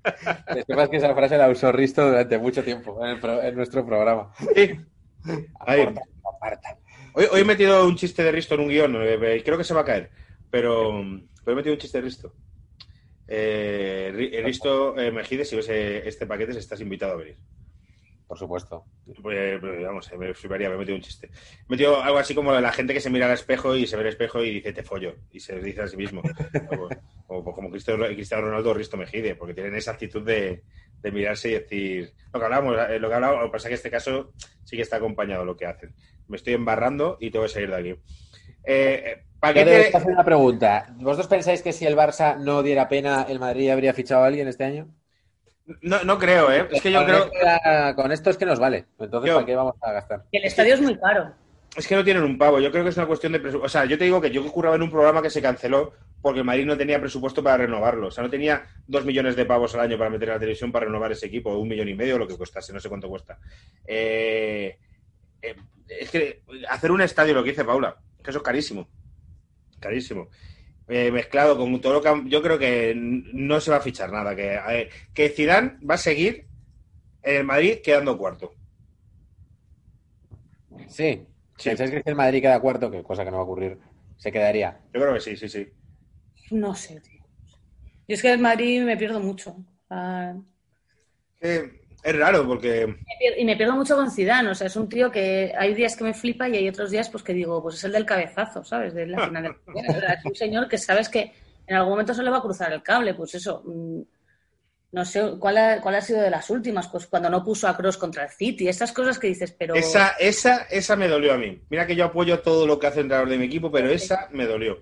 Que sepas que esa frase la usó Risto durante mucho tiempo en, el pro- en nuestro programa. Sí. Aporta, aparta. Hoy, hoy he metido un chiste de Risto en un guion, eh, eh, creo que se va a caer, pero, pero he metido un chiste de Risto. Eh, eh, Risto eh, Mejide, si ves este paquete, estás invitado a venir. Por supuesto. Pues, pues, vamos, me fliparía, me he metido un chiste. He metido algo así como la gente que se mira al espejo y se ve el espejo y dice te follo, y se dice a sí mismo. como, como, como Cristiano, Cristiano Ronaldo o Risto Mejide, porque tienen esa actitud de, de mirarse y decir lo que hablamos, lo que hablamos, lo que pasa es que este caso sí que está acompañado lo que hacen. Me estoy embarrando y tengo que salir de aquí. Eh, eh, paquete, hacer una pregunta. ¿Vosotros pensáis que si el Barça no diera pena, el Madrid habría fichado a alguien este año? no, no creo, ¿eh? Es que yo Con creo, Con esto es que nos vale. Entonces, Yo- ¿para qué vamos a gastar? el estadio es muy caro. Es que no tienen un pavo. Yo creo que es una cuestión de presupuesto. O sea, yo te digo que yo curraba en un programa que se canceló porque el Madrid no tenía presupuesto para renovarlo. O sea, no tenía dos millones de pavos al año para meter a la televisión para renovar ese equipo, o un millón y medio, lo que costase, no sé cuánto cuesta. Eh, eh, es que hacer un estadio, lo que dice Paula, que eso es carísimo. Carísimo. Eh, mezclado con todo lo que... Yo creo que no se va a fichar nada. Que, eh, que Zidane va a seguir en el Madrid quedando cuarto. Sí. Sí. ¿Pensáis que si el Madrid queda cuarto, que cosa que no va a ocurrir, se quedaría? Yo creo que sí, sí, sí. No sé, tío. Yo es que el Madrid me pierdo mucho. Ah, Que es raro porque me y me pierdo mucho con Zidane. O sea, es un tío que hay días que me flipa y hay otros días pues que digo, pues es el del cabezazo, ¿sabes? De la final Es un señor que sabes que en algún momento se le va a cruzar el cable. Pues eso. mm, No sé, ¿cuál ha, cuál ha sido de las últimas? Pues cuando no puso a Cross contra el City, estas cosas que dices, pero... esa, esa, esa me dolió a mí. Mira que yo apoyo todo lo que hace el entrenador de mi equipo, pero esa me dolió.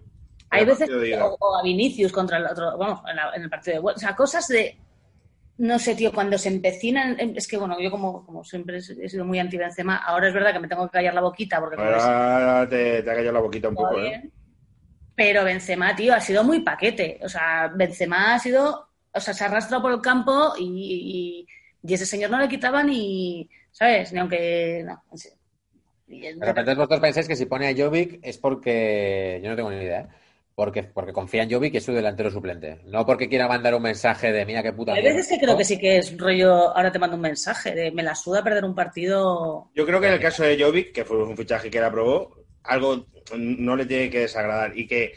Hay veces o, o a Vinicius contra el otro, vamos, en, la- en el partido de. O sea, cosas de. No sé, tío, cuando se empecinan. Es que, bueno, yo como, como siempre he sido muy anti Benzema, ahora es verdad que me tengo que callar la boquita porque Ahora te, te ha callado la boquita un poco, ¿eh? Pero Benzema, tío, ha sido muy paquete. O sea, Benzema ha sido o sea, se arrastra por el campo y, y- y ese señor no le quitaba ni, ¿sabes? Ni aunque... No, en serio. De repente vosotros pensáis que si pone a Jovic es porque. Yo no tengo ni idea. ¿eh? Porque, porque confía en Jovic y es su delantero suplente. No porque quiera mandar un mensaje de mira qué puta. Hay veces que mierda", creo ¿no? que sí que es rollo, ahora te mando un mensaje, de me la suda perder un partido. Yo creo que en el caso de Jovic, que fue un fichaje que él aprobó, algo no le tiene que desagradar y que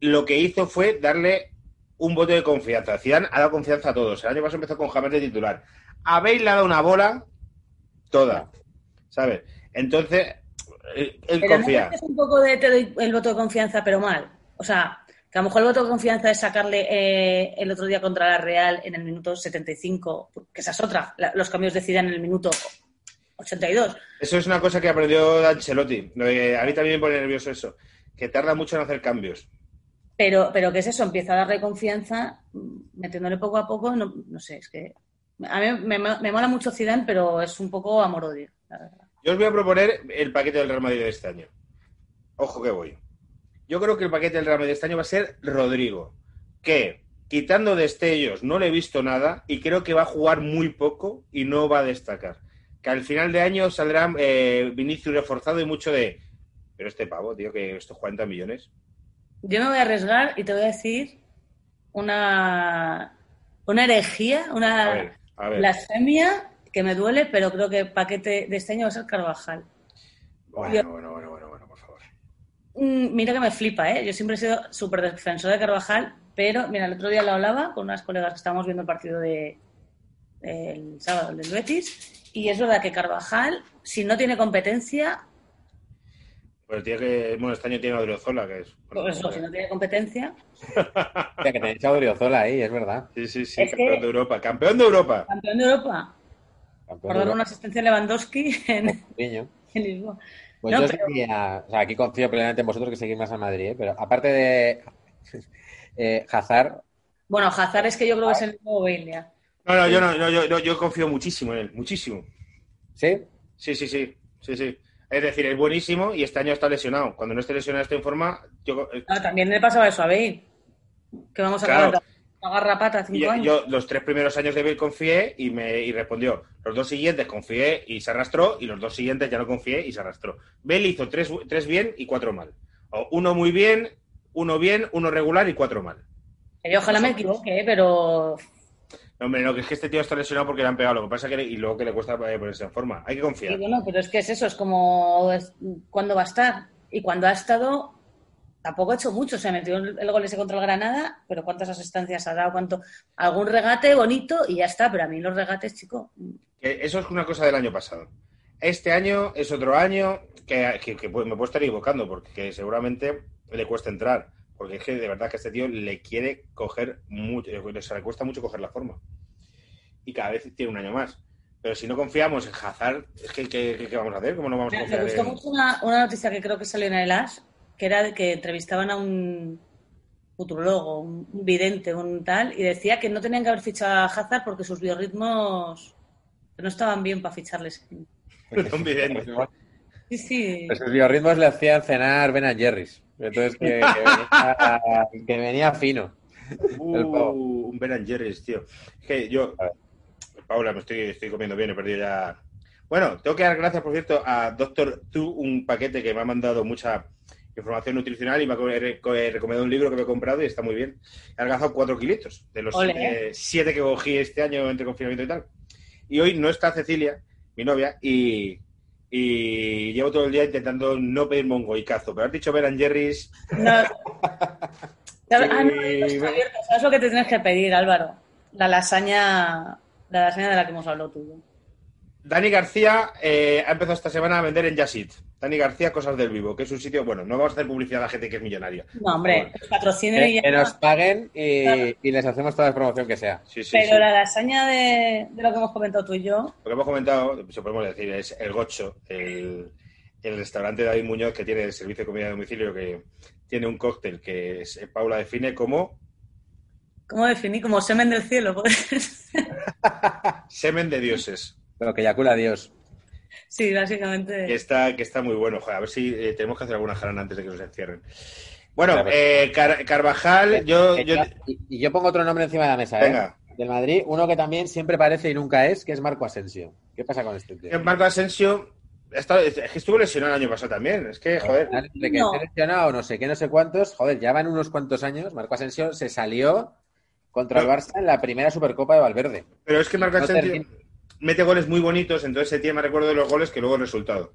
lo que hizo fue darle un voto de confianza. Zidane ha dado confianza a todos. El año pasado empezó con James de titular. A Bale le ha dado una bola toda, ¿sabes? Entonces, él, él Pero no confía. que es un poco de te doy el voto de confianza, pero mal. O sea, que a lo mejor el voto de confianza es sacarle eh, el otro día contra la Real en el minuto 75, que esa es otra, la- los cambios de Zidane en el minuto 82. Eso es una cosa que aprendió Ancelotti. Lo que A mí también me pone nervioso eso, que tarda mucho en hacer cambios. Pero, pero ¿qué es eso? Empieza a darle confianza, mm, metiéndole poco a poco, no, no sé, es que a mí me, me mola mucho Zidane, pero es un poco amor-odio, la verdad. Yo os voy a proponer el paquete del Real Madrid de este año. Ojo que voy. Yo creo que el paquete del Real Madrid de este año va a ser Rodrigo, que quitando destellos no le he visto nada y creo que va a jugar muy poco y no va a destacar. Que al final de año saldrá eh, Vinicius reforzado y mucho de... Pero este pavo, tío, que estos 40 millones. Yo me voy a arriesgar y te voy a decir una, una herejía, A una ver, a ver. blasfemia que me duele, pero creo que el paquete de este año va a ser Carvajal. Bueno, bueno, bueno, Mira que me flipa, ¿eh? Yo siempre he sido súper defensor de Carvajal, pero mira, el otro día lo hablaba con unas colegas que estábamos viendo el partido de el sábado el del Betis, y es verdad que Carvajal, si no tiene competencia, Pues tiene que... Bueno, este año tiene a Odriozola, que es... bueno, pues eso, si no tiene competencia, Hostia, que tenéis a Odriozola ahí, es verdad. Sí, sí, sí, Es que- campeón de Europa. ¡Campeón de Europa! campeón de Europa, Campeón por de una asistencia a Lewandowski en Lisboa. Pues No, yo pero- o sea, aquí confío plenamente en vosotros que seguís más a Madrid, ¿eh? pero aparte de eh, Hazard, Bueno, Hazard es que yo creo que es el nuevo Bale ya. No, no, yo no, no, yo, yo, yo confío muchísimo en él, muchísimo. ¿sí? Sí, sí, sí, sí, sí. Es decir, es buenísimo y este año está lesionado. Cuando no esté lesionado, esté en forma, yo, eh, Ah, también le pasaba eso a Bale. Que vamos a Claro. Acabar una garrapata cinco y yo, años. yo los tres primeros años de Bale confié y me y respondió. Los dos siguientes confié y se arrastró y los dos siguientes ya no confié y se arrastró. Bale hizo tres, tres bien y cuatro mal. O uno muy bien, uno bien, uno regular y cuatro mal. Yo ojalá me equivoque, ¿eh? pero No, hombre, no, que es que este tío está lesionado porque le han pegado. Lo que pasa es que le- y luego que le cuesta eh, ponerse en forma. Hay que Sí, confiar. bueno, pero es que es eso, es como cuándo va a estar. Y cuando ha estado, tampoco ha hecho mucho. Se metió el el gol ese contra el Granada, pero ¿cuántas asistencias ha dado? ¿Cuánto? Algún regate bonito y ya está. Pero a mí los regates, chico, Que eso es una cosa del año pasado. Este año es otro año que, que- que, me puedo estar equivocando porque que seguramente le cuesta entrar. Porque es que de verdad que a este tío le quiere coger mucho, o sea, le cuesta mucho coger la forma. Y cada vez tiene un año más. Pero si no confiamos en Hazard, es que ¿qué, vamos a hacer? ¿Cómo no vamos a Me, confiar gustó en...? mucho una, una noticia que creo que salió en el As, que era de que entrevistaban a un futurologo, un, un vidente, un tal, y decía que no tenían que haber fichado a Hazard porque sus biorritmos no estaban bien para ficharles. Un vidente. Sí, sí. Pues sus biorritmos le hacían cenar Ben Jerry's. Entonces que, que venía, que venía fino. Uh, un Ben and Jerry's, tío. Que yo, A. Paula, me estoy, estoy comiendo bien, he perdido ya. Bueno, tengo que dar gracias, por cierto, a Doctor Tu, un paquete que me ha mandado mucha información nutricional y me ha recomendado un libro que me he comprado y está muy bien. He alcanzado cuatro kilitos de los Ole. siete, siete que cogí este año entre confinamiento y tal. Y hoy no está Cecilia, mi novia, y, y llevo todo el día intentando no pedirme un goicazo. Pero has dicho and Jerry's, No. Ah, no. ¿Sabes lo que te tienes que pedir, Álvaro? La lasaña, la lasaña de la que hemos hablado tú. y. Dani García eh, ha empezado esta semana a vender en Yasit. Dani García, Cosas del Vivo, que es un sitio, bueno, no vamos a hacer publicidad a la gente que es millonaria. No, hombre, patrocinen y Que, ya que nos paguen y, y les hacemos toda la promoción que sea. Sí, sí, Pero sí. la lasaña de, de lo que hemos comentado tú y yo, Lo que hemos comentado, se podemos decir, es El Gocho, el, el restaurante de David Muñoz que tiene el servicio de comida a domicilio, que tiene un cóctel que es- eh, Paula define como ¿cómo definí? Como semen del cielo. puede ser. semen de dioses. Lo que eyacula Dios. Sí, Que básicamente. está, que está muy bueno. Joder, a ver si eh, tenemos que hacer alguna jarana antes de que nos encierren. Bueno, eh, Car- Carvajal, yo, yo... Y, y yo pongo otro nombre encima de la mesa, ¿eh? Venga. Del Madrid, uno que también siempre parece y nunca es, que es Marco Asensio. ¿Qué pasa con este tío? Marco Asensio está- es que estuvo lesionado el año pasado también. Es que, joder. De que No. esté lesionado, no sé qué, no sé cuántos. Joder, ya van unos cuantos años. Marco Asensio se salió contra el. Barça en la primera Supercopa de Valverde. Pero es que Marco Asensio. Mete goles muy bonitos, entonces se tiene más recuerdo de los goles que luego el resultado.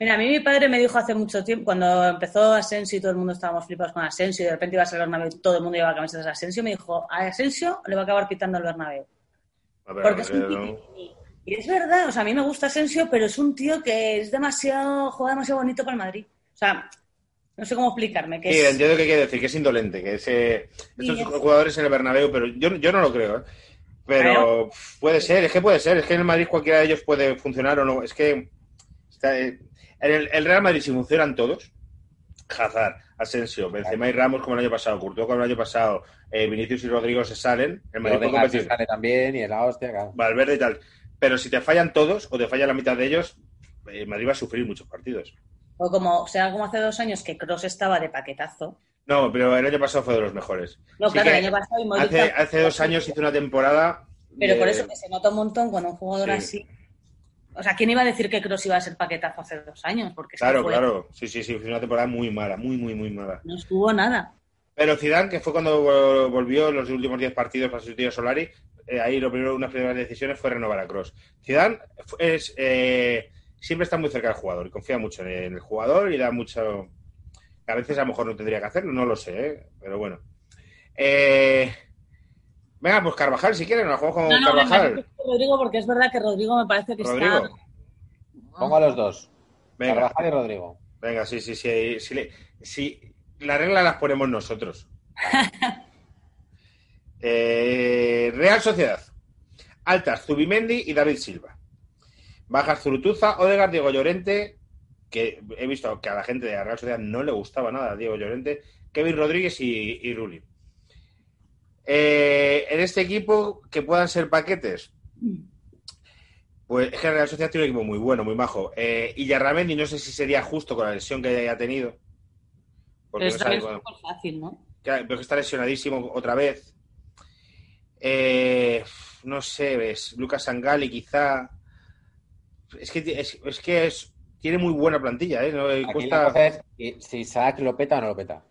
Mira, a mí mi padre me dijo hace mucho tiempo, cuando empezó Asensio y todo el mundo estábamos flipados con Asensio y de repente iba a ser el Bernabéu y todo el mundo llevaba camisetas de Asensio, me dijo, a Asensio le va a acabar pitando el Bernabéu. A ver, Porque es un Y es verdad, o sea, a mí me gusta Asensio, pero es un tío que es demasiado, juega demasiado bonito para el Madrid. O sea, no sé cómo explicarme. Que Sí, es- entiendo qué quiere decir, que es indolente, que es, eh, estos Sí, es- jugadores en el Bernabéu, pero yo, yo no lo creo, ¿eh? Pero pf, puede ser, es que puede ser, es que en el Madrid cualquiera de ellos puede funcionar o no, es que está, eh, en el, el Real Madrid si funcionan todos, Hazard, Asensio, Benzema y Ramos como el año pasado, Courtois como el año pasado, eh, Vinicius y Rodrigo se salen, el Madrid puede Odegaard se competir, sale también y es la hostia, claro. Valverde y tal, pero si te fallan todos o te falla la mitad de ellos, el Madrid va a sufrir muchos partidos. O como, o sea, como hace dos años que Cross estaba de paquetazo. No, pero el año pasado fue de los mejores. No, claro, el año pasado y Hace, hace dos años hizo una temporada. Pero por eso que se nota un montón cuando un jugador Sí. así. O sea, ¿quién iba a decir que Cross iba a ser paquetazo hace dos años? Porque Claro, fue- claro. Sí, sí, sí. Fue una temporada muy mala, muy, muy, muy mala. no estuvo nada. Pero Zidane, que fue cuando vol- volvió los últimos 10 partidos para sustituir a Solari, eh, ahí lo primero, unas primeras decisiones fue renovar a Cross. Zidane es, eh, siempre está muy cerca del jugador y confía mucho en el jugador y da mucho. A veces a lo mejor no tendría que hacerlo, no lo sé, ¿eh? pero bueno. Eh, venga, pues Carvajal, si quieren, nos jugamos con No, no, venga, Carvajal. Rodrigo, porque es verdad que Rodrigo me parece que Rodrigo, está. Pongo a los dos. venga. Carvajal y Rodrigo. Venga, sí, sí, sí. sí, la regla las ponemos nosotros. Eh, Real Sociedad. Altas, Zubimendi y David Silva. Bajas, Zurutuza, Odegaard, Diego Llorente, que he visto que a la gente de la Real Sociedad no le gustaba nada Diego Llorente, Kevin Rodríguez y, y Rulli. Eh, en este equipo, que puedan ser paquetes, pues es que la Real Sociedad tiene un equipo muy bueno, muy majo. Eh, y Yarramendi no sé si sería justo con la lesión que haya tenido. Porque Pero no sabe es fácil, ¿no? Claro, pero que está lesionadísimo otra vez. Eh, no sé, ves, Lucas Sangali quizá. Es que, es, es que es- tiene muy buena plantilla, ¿eh? No, eh, Aquí la cuesta- cosa es si- Isaac lo peta o no lo peta.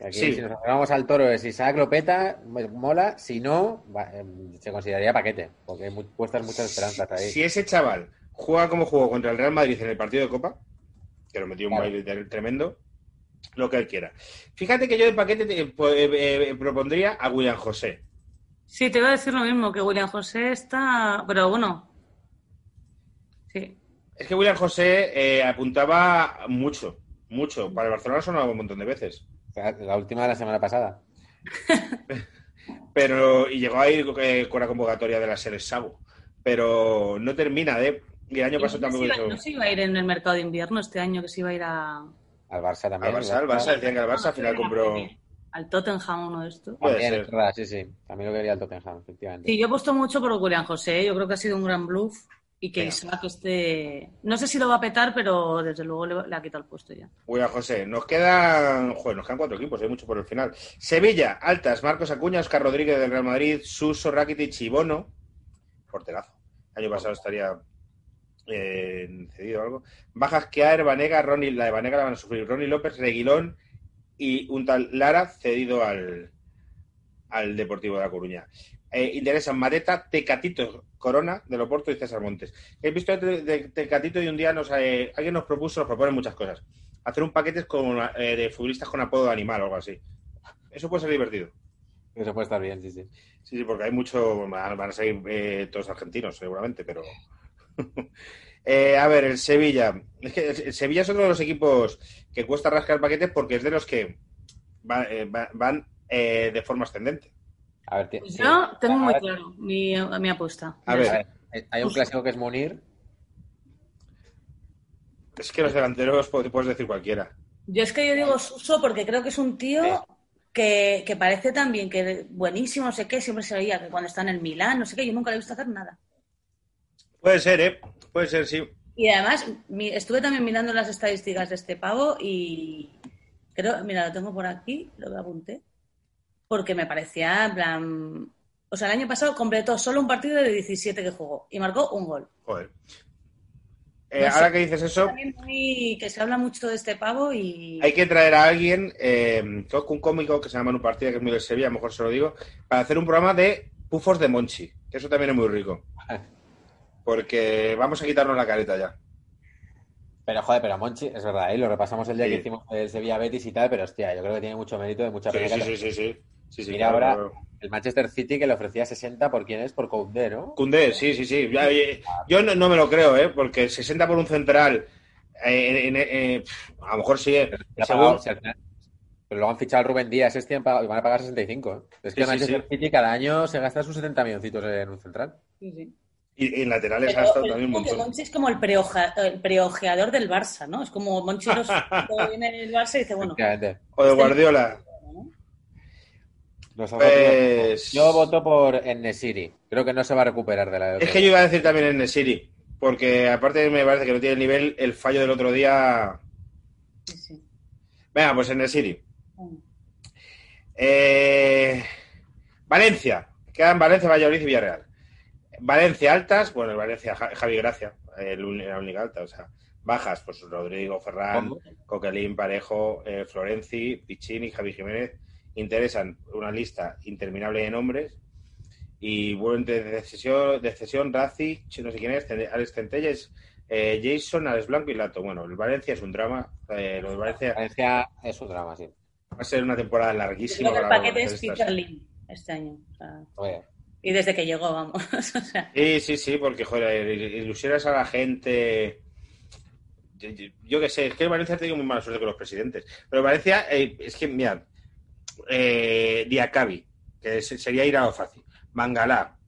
Aquí, Sí. si nos vamos al toro, es si Isaac lo peta, mola. Si no, va- eh, se consideraría paquete, porque hay puestas muchas esperanzas ahí. Si ese chaval juega como jugó contra el Real Madrid en el partido de Copa, que lo metió un Claro. baile tremendo, lo que él quiera. Fíjate que yo de paquete te- eh, eh, eh, propondría a William José. Sí, te iba a decir lo mismo, que William José está. Pero bueno. Sí. Es que William José eh, apuntaba mucho, mucho. Para el Barcelona ha sonado un montón de veces. La, última de la semana pasada. pero y llegó a ir eh, con la convocatoria de la Seres Sabo, pero no termina de y el año pasado no, se tampoco iba, hizo no se iba a ir en el mercado de invierno este año, que se iba a ir a. Al Barça al también. Barça, al Barça decían que al Barça al final compró Al Tottenham, uno de estos. Puede También, ser. es verdad, sí, sí. También lo quería el Tottenham, efectivamente. Sí, yo he puesto mucho por William José. Yo creo que ha sido un gran bluff y que Venga. Isaac esté. No sé si lo va a petar, pero desde luego le, le ha quitado el puesto ya. William José. Nos quedan, joder, nos quedan cuatro equipos, hay mucho por el final. Sevilla, altas, Marcos Acuña, Oscar Rodríguez del Real Madrid, Suso, Rakitic y Bono. Porterazo. El año pasado estaría eh, cedido o algo. Bajas Keaer, Vanega, Ronnie, la de Vanega la van a sufrir. Ronnie López, Reguilón y un tal Lara cedido al, al Deportivo de La Coruña. Eh, interesan Mareta, Tecatito Corona de Loporto y César Montes. He visto de, de- Tecatito y un día nos, eh, alguien nos propuso, nos propone muchas cosas. Hacer un paquete con, eh, de futbolistas con apodo de animal o algo así. Eso puede ser divertido. Eso puede estar bien, sí, sí. Sí, sí, porque hay mucho. Van a seguir eh, todos argentinos, seguramente, pero. Eh, a ver, el Sevilla. Es que el Sevilla es otro de los equipos que cuesta rascar paquetes porque es de los que va- eh, va- van eh, de forma ascendente. A ver, ti- Pues sí. yo tengo A muy ver, claro mi, mi apuesta. A a ver. hay- un clásico que es Munir. Es que los delanteros pu- puedes decir cualquiera. Yo es que yo digo Suso porque creo que es un tío que, que parece también que buenísimo, no sé qué, siempre se veía que cuando está en el Milán, no sé qué, yo nunca le he visto hacer nada. Puede ser, ¿eh? Puede ser, sí. Y además, mi- estuve también mirando las estadísticas de este pavo y, Creo, mira, lo tengo por aquí, lo apunté. Porque me parecía, en plan. O sea, el año pasado completó solo un partido de 17 que jugó y marcó un gol. Joder. Eh, No sé. ahora que dices eso, muy- que se habla mucho de este pavo y. hay que traer a alguien, eh, un cómico que se llama Manu Partida, que es muy del Sevilla, a lo mejor se lo digo, para hacer un programa de pufos de Monchi, que eso también es muy rico. Porque vamos a quitarnos la careta ya. Pero joder, pero Monchi, es verdad, ahí lo repasamos el día Sí. que hicimos el Sevilla Betis y tal, pero hostia, yo creo que tiene mucho mérito de mucha Sí, pena sí, sí, sí, sí. Sí, sí, Mira claro, ahora claro. el Manchester City que le ofrecía 60 por quién es, por Koundé, ¿no? Cundé, sí, sí, sí. Ya, eh, Yo no, no me lo creo, ¿eh? Porque 60 por un central, eh, eh, pff, a lo mejor sí. eh, ha según- al Pero luego han fichado a Rubén Díaz este y han pagado- y van a pagar 65. ¿eh? Es que Sí, Manchester sí. City cada año se gasta sus 70 milloncitos en un central. Sí, sí. y, en laterales ha estado también un montón. Monchi es como el, preoja- el preojeador del Barça, ¿no? Es como Monchi los, viene el Barça y dice, bueno. O de Guardiola. Pues- Yo voto por Enesiri. Creo que no se va a recuperar de la Es que yo iba a decir también en Nesiri. Porque aparte me parece que no tiene el nivel, el fallo del otro día. sí, sí. Venga, pues en Nesiri. Bueno. Eh, Valencia. Quedan Valencia, Valladolid y Villarreal. Valencia altas, bueno, el Valencia Ja- Javi Gracia, el la única alta, o sea, bajas, pues Rodrigo, Ferran, ¿Cómo? Coquelín, Parejo, eh, Florenzi, Piccini, Javi Jiménez. Interesan una lista interminable de nombres. Y vuelven de de cesión, de cesión Razi, no sé quién es, Alex Centelles, eh, Jason, Alex Blanco y Lato. Bueno, el Valencia es un drama. eh, lo de Valencia Valencia es un drama, sí. va a ser una temporada larguísima. creo que el para paquete es. Peter este año. o sea, Oye, y desde que llegó, vamos. o sea, Sí, sí, sí, porque, joder, il- ilusionas a la gente. Yo, yo- yo qué sé, es que Valencia ha tenido muy mala suerte con los presidentes. Pero Valencia, eh, es que, mira, eh, Diacabi, que se- sería ir a lo fácil. Mangalá,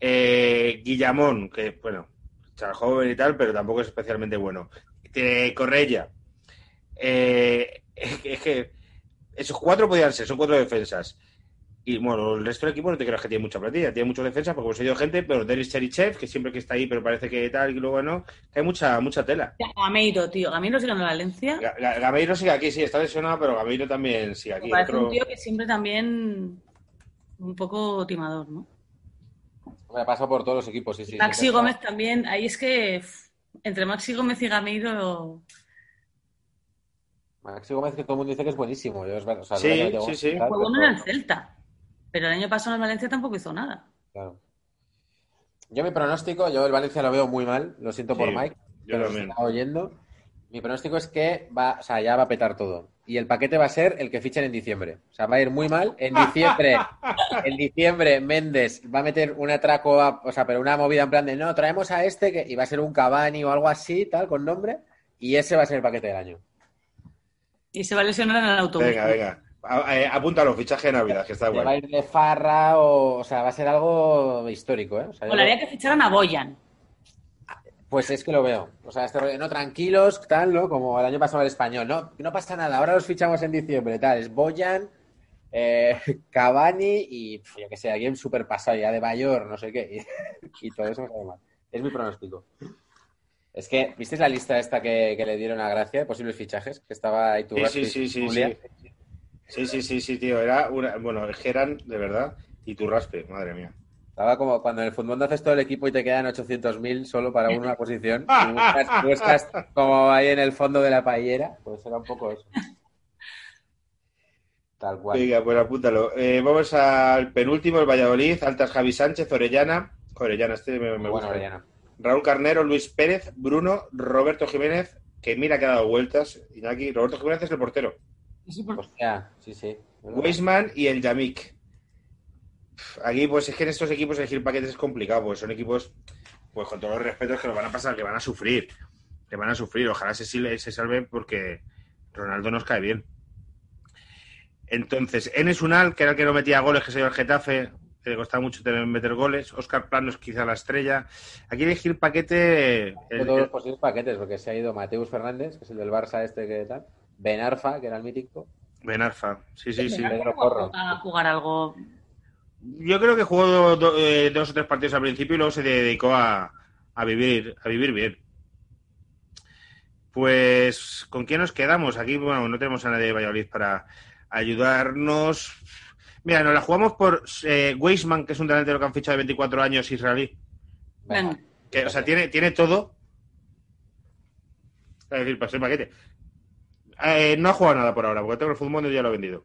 eh, Guillamón, que, bueno, chaval joven y tal, pero tampoco es especialmente bueno. Eh, Correia. Eh, es que esos cuatro podían ser, son cuatro defensas. Y bueno, el resto del equipo no te creas que tiene mucha plantilla, tiene muchos defensas, porque hemos oído gente, pero Denis Cherichev, que siempre que está ahí, pero parece que tal, y luego no, que hay mucha, mucha tela. Gameiro, tío. Gameiro sigue en Valencia. Ga- Ga- Gameiro sigue aquí, sí, está lesionado, pero Gameiro también sigue aquí. Me parece Otro- un tío que siempre también un poco timador, ¿no? me ha pasado por todos los equipos, sí, sí. Maxi Gómez está- también. Ahí es que entre Maxi Gómez y Gameiro. Maxi Gómez que todo el mundo dice que es buenísimo. Yo es verdad, o sea, Sí, sí, sí. Fue bueno en el Celta. Pero el año pasado en el Valencia tampoco hizo nada. Claro. Yo mi pronóstico, yo el Valencia lo veo muy mal, lo siento por Mike, yo pero también. se está oyendo. Mi pronóstico es que va, o sea, ya va a petar todo. Y el paquete va a ser el que fichen en diciembre. O sea, va a ir muy mal. En diciembre, en diciembre, Méndez va a meter un atraco, a- o sea, pero una movida en plan de no, traemos a este que y va a ser un Cavani o algo así, tal, con nombre, y ese va a ser el paquete del año. Y se va a lesionar en el autobús. Venga, venga. A- eh, apúntalo, fichaje de Navidad, que está Se va a guay. ir de farra o, o sea, va a ser algo histórico, ¿eh? O sea, Molaría que ficharan a Boyan. Pues es que lo veo. O sea, este rollo, no, tranquilos, tal, ¿no? Como el año pasado el español. No, no pasa nada, ahora los fichamos en diciembre, tal. Es Boyan, eh, Cavani y, pf, yo que sé, alguien súper pasado ya de mayor, no sé qué. Y, y todo eso me sale mal. Es mi pronóstico. Es que, ¿visteis la lista esta que, que le dieron a Gracia de posibles fichajes? Que estaba ahí tu Sí, sí, sí, sí, sí. Sí, sí, sí, tío. Era una. Bueno, es que eran, de verdad. Y tu raspe, madre mía. Estaba como cuando en el fútbol haces todo el equipo y te quedan 800.000 solo para una posición. Y buscas, buscas como ahí en el fondo de la paellera. Pues era un poco eso. Tal cual. Venga, pues apúntalo. Eh, vamos al penúltimo, el Valladolid. Altas Javi Sánchez, Orellana. Orellana, este me, gusta. bueno, Orellana. Raúl Carnero, Luis Pérez, Bruno, Roberto Jiménez, que mira que ha dado vueltas. Iñaki, Roberto Jiménez es el portero. Hostia, sí, sí. Weisman y el Yamik. Aquí, pues es que en estos equipos elegir paquetes es complicado, porque son equipos, pues con todos los respetos, que lo van a pasar, que van a sufrir. Que van a sufrir. Ojalá se, se salven porque Ronaldo nos cae bien. Entonces, Enes Unal, que era el que no metía goles, que se dio el Getafe, que le costaba mucho tener- meter goles. Oscar Planos, quizá la estrella. Aquí elegir paquete. El- todos los posibles paquetes, porque se ha ido Mateus Fernández, que es el del Barça este que tal. Ben Arfa, que era el mítico. Benarfa. Sí, sí, sí. Pedro Porro. A jugar algo. Yo creo que jugó do- do- eh, dos o tres partidos al principio y luego se dedicó a, a vivir, a vivir bien. Pues, ¿con quién nos quedamos? Aquí, bueno, no tenemos a nadie de Valladolid para ayudarnos. Mira, nos la jugamos por eh, Weisman, que es un delantero que han fichado de 24 años israelí. Venga. Venga. Que, o sea, tiene, tiene todo. Es decir, para ser paquete. Eh, no ha jugado nada por ahora, porque tengo el fútbol y ya lo he vendido.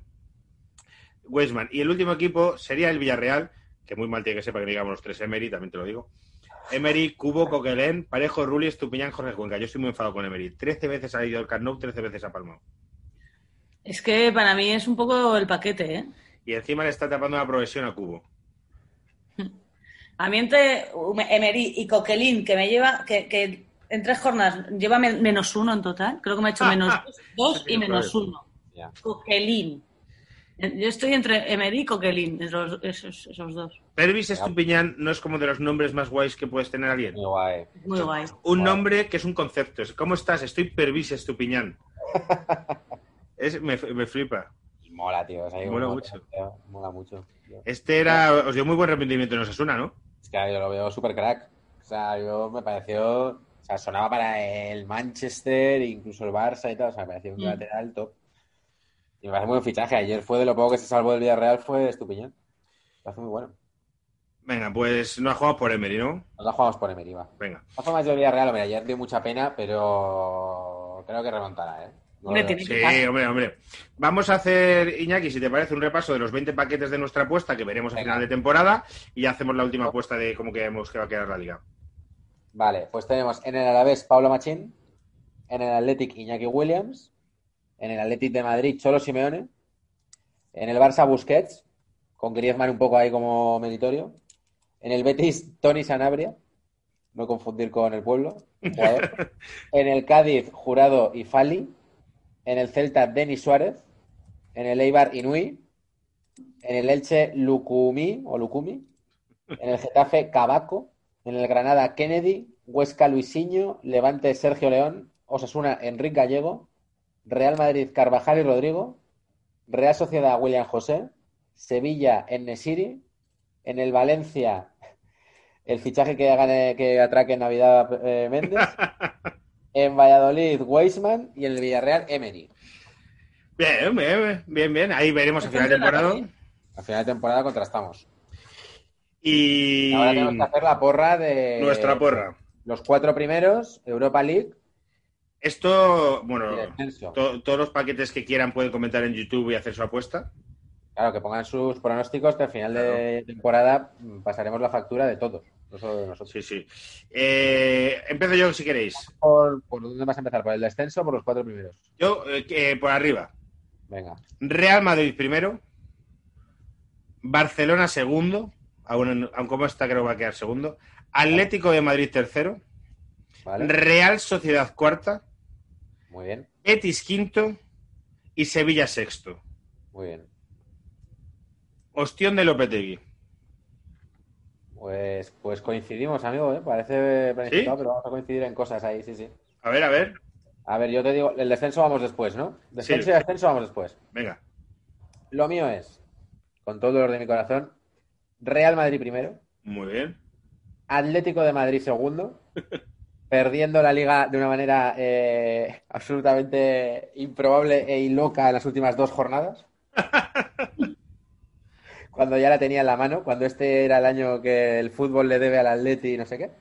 Weisman. Y el último equipo sería el Villarreal, que muy mal tiene que ser para que digamos los tres Emery, también te lo digo. Emery, Cubo, Coquelén, Parejo, Rulli, Estupiñán, Jorge Cuenca. Yo estoy muy enfadado con Emery. Trece veces ha ido al Camp Nou, trece veces ha palmado. Es que para mí es un poco el paquete, ¿eh? Y encima le está tapando la progresión a Cubo. A mí entre Emery y Coquelin, que me lleva, que, que en tres jornadas lleva men- menos uno en total, creo que me ha hecho menos dos, dos y menos uno. Ya. Coquelin. Yo estoy entre Emery y Coquelin, esos, esos, esos dos. Pervis Estupiñán no es como de los nombres más guays que puedes tener alguien. Muy guay. Muy guay. Un Guay. nombre que es un concepto. Es, ¿Cómo estás? Estoy Pervis Estupiñán. Es, me, me flipa. Mola, tío. o sea, Mola mucho. tío, Mola mucho. tío. Este era, os dio muy buen rendimiento en Osasuna, ¿no? Es que yo lo veo súper crack. O sea, yo me pareció. Sea, sonaba para el Manchester, incluso el Barça y tal. O sea, me pareció un Mm. lateral top. Y me parece muy buen fichaje. Ayer fue de lo poco que se salvó del Villarreal, fue Estupiñán. Me parece muy bueno. Venga, pues no ha jugado por Emery, ¿no? Nos la jugamos por Emery, va. Venga. La forma del Villarreal, hombre, ayer dio mucha pena, pero creo que remontará, ¿eh? No Hombre, Sí, hombre, hombre. Vamos a hacer, Iñaki, si te parece, un repaso de los 20 paquetes de nuestra apuesta que veremos a Venga. final de temporada y ya hacemos la última apuesta de cómo creemos que va a quedar la liga. Vale, pues tenemos en el Alavés Pablo Machín, en el Athletic Iñaki Williams, en el Athletic de Madrid Cholo Simeone, en el Barça Busquets, con Griezmann un poco ahí como meritorio, en el Betis Tony Sanabria, no confundir con el pueblo, jugador. en el Cádiz Jurado y Fali, en el Celta Denis Suárez, en el Eibar Inui, en el Elche Lucumí o Lucumi, en el Getafe Cabaco, en el Granada Kennedy, Huesca Luisinho, Levante Sergio León, Osasuna Enrique Gallego, Real Madrid Carvajal y Rodrigo, Real Sociedad William José, Sevilla Nesiri, en el Valencia el fichaje que que atraque en Navidad eh, Méndez, en Valladolid Weisman y en el Villarreal Emery. Bien, bien, bien, bien. Ahí veremos a final de temporada. Al final de temporada contrastamos. Y Ahora tenemos que hacer la porra de nuestra porra. los cuatro primeros, Europa League Esto, bueno, to- todos los paquetes que quieran pueden comentar en YouTube y hacer su apuesta. Claro, que pongan sus pronósticos que al final de temporada mm, pasaremos la factura de todos, no solo de nosotros. Sí, sí. Eh, empiezo yo si queréis. ¿Por, por dónde vas a empezar? ¿Por el descenso o por los cuatro primeros? Yo, eh, que- por arriba. Venga. Real Madrid primero. Barcelona segundo. Aún, aún como está creo que va a quedar segundo. Atlético de Madrid tercero. ¿Vale? Real Sociedad cuarta. Muy bien, Betis quinto. Y Sevilla sexto. muy bien. Ostión de Lopetegui. Pues, pues coincidimos, amigo, ¿eh? Parece planificado, pero vamos a coincidir en cosas ahí, sí, sí. A ver, a ver. A ver, yo te digo, el descenso vamos después, ¿no? Descenso Sí. y ascenso vamos después. Venga. Lo mío es, con todo el dolor de mi corazón, Real Madrid primero, Muy bien. Atlético de Madrid segundo, perdiendo la liga de una manera eh, absolutamente improbable e loca en las últimas dos jornadas. Cuando ya la tenía en la mano, cuando este era el año que el fútbol le debe al Atleti y no sé qué.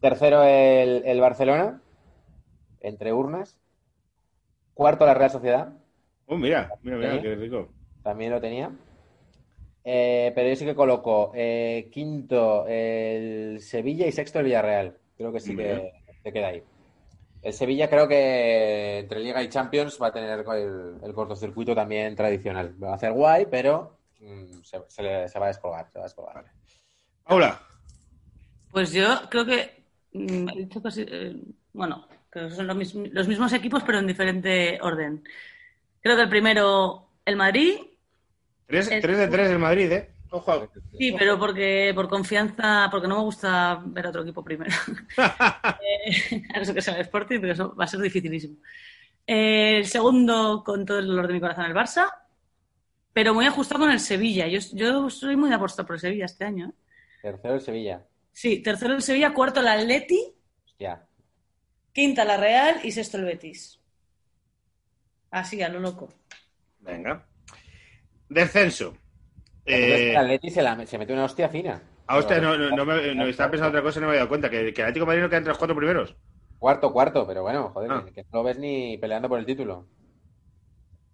Tercero el, el Barcelona, entre urnas. Cuarto la Real Sociedad, Oh, mira, mira, mira, qué rico. también lo tenía. Eh, pero yo sí que coloco eh, quinto el Sevilla y sexto el Villarreal. Creo que sí que se queda ahí. El Sevilla creo que entre Liga y Champions va a tener el, el cortocircuito también tradicional. Va a hacer guay, pero mm, se, se le- se va a descolgar. Se va a descolgar. Paula. Pues yo creo que mm, he dicho casi, eh, bueno, que son los, mis- los mismos equipos, pero en diferente orden. Creo que el primero, el Madrid, 3, El- de 3 del Madrid, ¿eh? Ojo. sí, pero porque por confianza, porque no me gusta ver a otro equipo primero. Eh, a no ser que sea el Sporting, pero eso va a ser dificilísimo. Eh, el segundo, con todo el dolor de mi corazón, el Barça, pero muy ajustado con el Sevilla. Yo, yo soy muy de apostar por el Sevilla este año. ¿eh? Tercero el Sevilla. Sí, tercero el Sevilla, cuarto el Atleti, Hostia. quinta la Real y sexto el Betis. Así, a lo loco. Venga. Descenso. Eh, el Atleti se, la- se metió una hostia fina. ah, hostia, no, no, no me, no, estaba pensando otra cosa y no me había dado cuenta. Que, que el Atlético de Madrid no queda entre los cuatro primeros. Cuarto, cuarto, pero bueno, joder, Ah. que, no lo ves ni peleando por el título.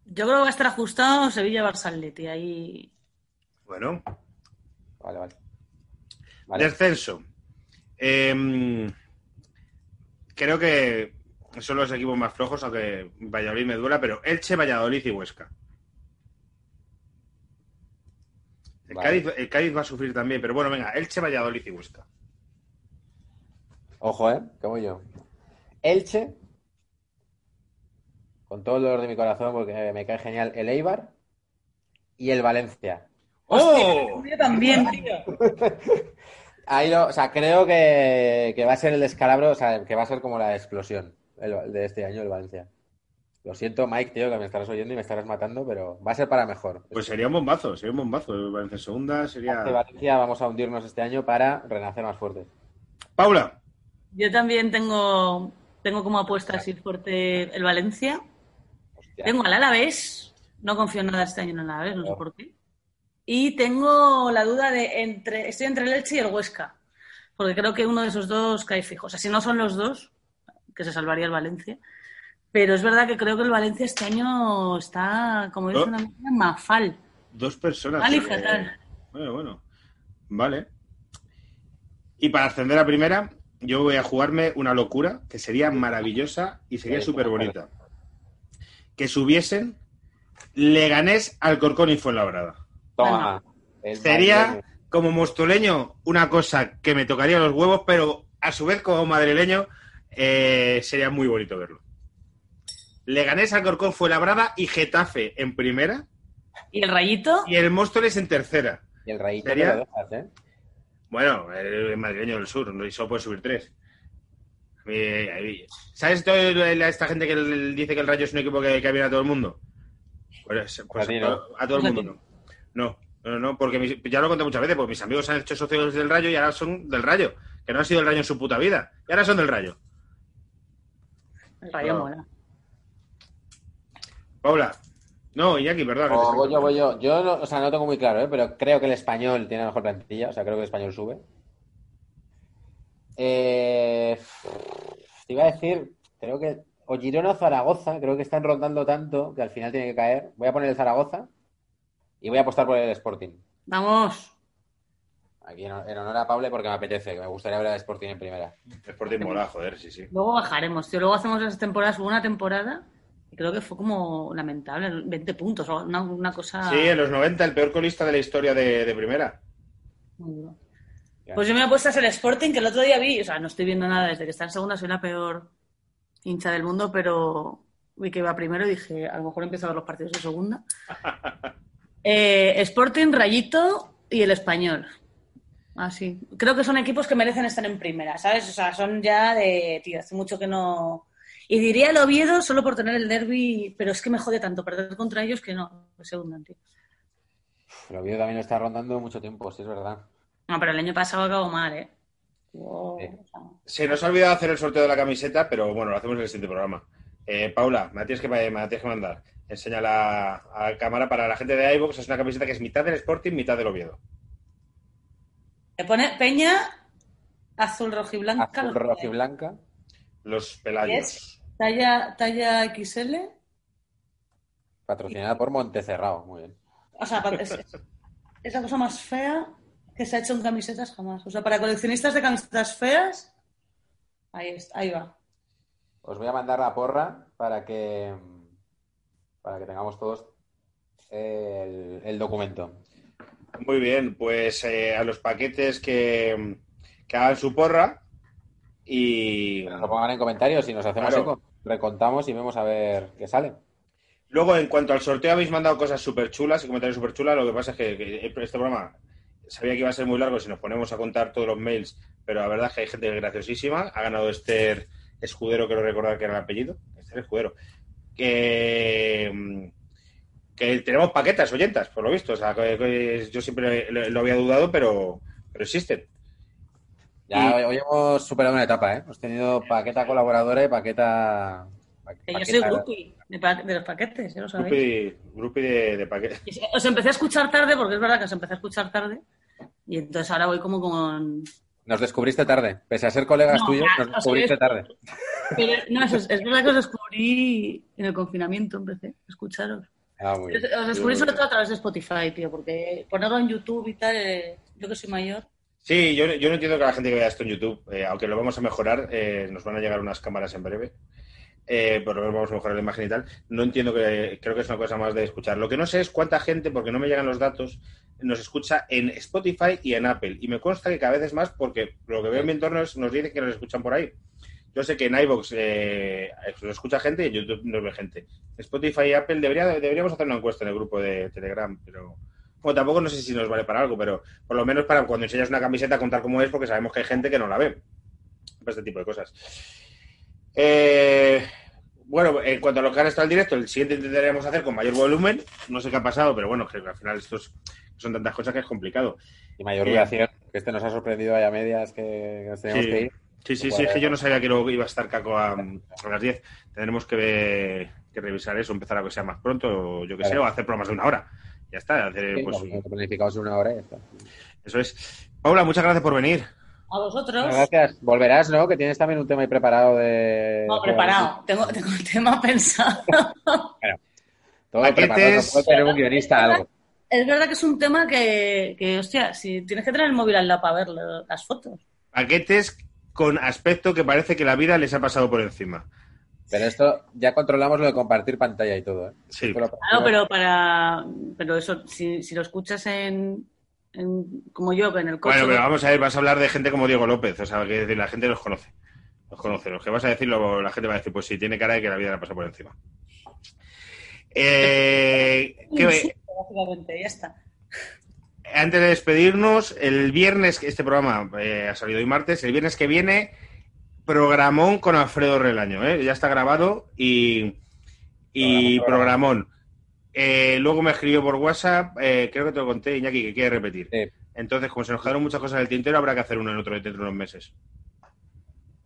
Yo creo que va a estar ajustado Sevilla-Barça Atleti. Ahí. Bueno, Vale, vale. Vale. descenso. Em, creo que son los equipos más flojos, aunque Valladolid me duela, pero Elche, Valladolid y Huesca. El, Vale. Cádiz, el Cádiz va a sufrir también, pero bueno, venga, Elche, Valladolid y Huesca. Ojo, ¿eh? Voy yo. Elche, con todo el dolor de mi corazón, porque me cae genial el Eibar y el Valencia. ¡Oh! Yo también, tío. Ahí lo, o sea, creo que, que va a ser el descalabro, o sea, que va a ser como la explosión el- de este año el Valencia. Lo siento, Mike, tío, que me estarás oyendo y me estarás matando, pero va a ser para mejor. Pues sería un bombazo, sería un bombazo. Valencia en segunda sería. Este Valencia vamos a hundirnos este año para renacer más fuertes. Paula, Yo también tengo, tengo como apuesta así fuerte el Valencia. Hostia. Tengo al Alavés. No confío en nada este año en el Alavés, no sé Oh. por qué. Y tengo la duda de entre. Estoy entre el Elche y el Huesca. Porque creo que uno de esos dos cae fijo. O sea, si no son los dos, que se salvaría el Valencia. Pero es verdad que creo que el Valencia este año está, como dice una amiga, mafal. dos personas. Mal y eh, fatal. Bueno, bueno. Vale. Y para ascender a primera, yo voy a jugarme una locura que sería maravillosa y sería súper bonita. Que subiesen Leganés, Alcorcón y Fuenlabrada. Toma. Sería como mostoleño una cosa que me tocaría los huevos, pero a su vez como madrileño eh, sería muy bonito verlo. Leganés, Alcorcón, Fuenlabrada y Getafe en primera ¿Y el Rayito? y el Móstoles en tercera. Y el rayito Sería- que lo dejas, ¿eh? Bueno, el madrileño del sur, no y solo puede subir tres. ¿Sabes todo el- esta gente que el- dice que el Rayo es un equipo que, que viene a todo el mundo? Pues, pues a no. a todo el mundo no. No, no, no, porque mis- ya lo conté muchas veces, porque mis amigos han hecho socios del Rayo y ahora son del Rayo, que no han sido del Rayo en su puta vida, y ahora son del Rayo. El Rayo No. mola. Paula, no, Iñaki, perdón. que te O estoy voy yo, voy yo. Yo, no, o sea, no tengo muy claro, ¿eh? Pero creo que el español tiene la mejor plantilla. O sea, creo que el español sube. Eh, te iba a decir, creo que o Girona o Zaragoza, creo que están rondando tanto que al final tiene que caer. Voy a poner el Zaragoza y voy a apostar por el Sporting. Vamos. Aquí en, en honor a Pablo porque me apetece, que me gustaría ver al Sporting en primera. Sporting mola, joder, sí, sí. Luego bajaremos, tío. Luego hacemos esas temporadas, una temporada creo que fue como lamentable, 20 puntos, o una, una cosa Sí, en los 90, el peor colista de la historia de, de primera. muy. Pues yo me he puesto el Sporting, que el otro día vi, o sea, no estoy viendo nada desde que está en segunda, soy la peor hincha del mundo, pero vi que iba primero y dije, a lo mejor empiezo a ver los partidos de segunda. Eh, Sporting, Rayito y el Español. Así. Creo que son equipos que merecen estar en primera, ¿sabes? O sea, son ya de, tío, hace mucho que no... Y diría el Oviedo solo por tener el derby, pero es que me jode tanto perder contra ellos que no, se hundan, tío. El Oviedo también lo está rondando mucho tiempo, sí es verdad. No, pero el año pasado acabó mal, ¿eh? O sea, Se nos ha olvidado hacer el sorteo de la camiseta, pero bueno, lo hacemos en el siguiente programa. Eh, Paula, me la tienes que, me la tienes que mandar. Enséñala a la cámara para la gente de iVoox. Es una camiseta que es mitad del Sporting, mitad del Oviedo. Le pone Peña azul, rojo y blanca. Azul, los rojo y pone. blanca. Los pelayos. Talla, talla XL. Patrocinada por Montecerrado, muy bien. O sea, es, es- es la cosa más fea que se ha hecho en camisetas jamás. O sea, para coleccionistas de camisetas feas, ahí, está, ahí va. Os voy a mandar la porra para que para que tengamos todos el, el documento. Muy bien, pues eh, a los paquetes que, que hagan su porra y nos lo pongan en comentarios y nos hacemos Claro. eco. Recontamos y vemos a ver qué sale. luego en cuanto al sorteo habéis mandado cosas súper chulas y comentarios súper chulas. Lo que pasa es que, que este programa sabía que iba a ser muy largo si nos ponemos a contar todos los mails, pero la verdad es que hay gente graciosísima. Ha ganado Esther Escudero, quiero recordar que era el apellido. Esther Escudero. Que, que tenemos paquetas oyentas, por lo visto. O sea, que- que yo siempre lo, lo había dudado, pero, pero existen. Ya hoy, hoy hemos superado una etapa, ¿eh? Hemos tenido paqueta colaboradora y paqueta... pa- Que yo soy groupie de, pa- de los paquetes, ya lo sabéis. Grupi, grupi de, de paquete. Y se- Os empecé a escuchar tarde, porque es verdad que os empecé a escuchar tarde. Y entonces ahora voy como con... Nos descubriste tarde. Pese a ser colegas No, tuyos, nos descubriste es- tarde. Pero, no, eso es, es verdad que os descubrí en el confinamiento, empecé a escucharos. Ah, muy bien. Os descubrí sobre todo a través de Spotify, tío, porque ponerlo en YouTube y tal, eh, yo que soy mayor. Sí, yo, yo no entiendo que la gente que vea esto en YouTube, eh, aunque lo vamos a mejorar, eh, nos van a llegar unas cámaras en breve, eh, por lo menos vamos a mejorar la imagen y tal. No entiendo que creo que es una cosa más de escuchar. Lo que no sé es cuánta gente, porque no me llegan los datos, nos escucha en Spotify y en Apple. Y me consta que cada vez es más porque lo que veo en mi entorno es, nos dice que nos escuchan por ahí. Yo sé que en iVoox eh, nos escucha gente y en YouTube nos ve gente. Spotify y Apple debería, deberíamos hacer una encuesta en el grupo de Telegram, pero bueno, tampoco no sé si nos vale para algo, pero por lo menos para cuando enseñas una camiseta contar cómo es, porque sabemos que hay gente que no la ve. Para este tipo de cosas. Eh, bueno, en cuanto a lo que han estado el directo, el siguiente intentaríamos hacer con mayor volumen. No sé qué ha pasado, pero bueno, que al final estos son tantas cosas que es complicado. Y mayor Eh, duración, que este nos ha sorprendido a medias que nos teníamos Sí. que ir. Sí, sí, sí, es que yo no sabía que luego iba a estar Caco a, a las 10. Tendremos que, ver- que revisar eso, empezar a que sea más pronto, o yo que sé, o hacer programas de una hora. Ya está, hacer, Sí, pues, lo planificamos en una hora y ya está. eso es. Paula, muchas gracias por venir. A vosotros. Bueno, gracias. Volverás, ¿no? Que tienes también un tema ahí preparado de... No, preparado. Tengo, tengo el tema pensado. Todo Paquetes. preparado. Tener un guionista algo. Es verdad que es un tema que, que, hostia, si tienes que tener el móvil al lado para ver las fotos. Paquetes con aspecto que parece que la vida les ha pasado por encima. Pero esto ya controlamos lo de compartir pantalla y todo, ¿eh? Sí. Pero- Claro, pero para. Pero eso, si, si lo escuchas en, en- Como yo, en el coche. Bueno, pero vamos a ver, vas a hablar de gente como Diego López, o sea, que la gente los conoce. Los conoce. Los que vas a decir, lo- la gente va a decir, pues sí, tiene cara de que la vida le pasa por encima. Eh, ¿qué- Sí, básicamente, ya está. antes de despedirnos, el viernes, este programa eh, ha salido hoy martes, el viernes que viene, programón con Alfredo Relaño, ¿eh? ya está grabado y, y Programón. Eh, luego me escribió por WhatsApp, eh, creo que te lo conté, Iñaki, que quiere repetir. Sí. Entonces, como se nos quedaron muchas cosas en el tintero, habrá que hacer uno en otro dentro de unos meses.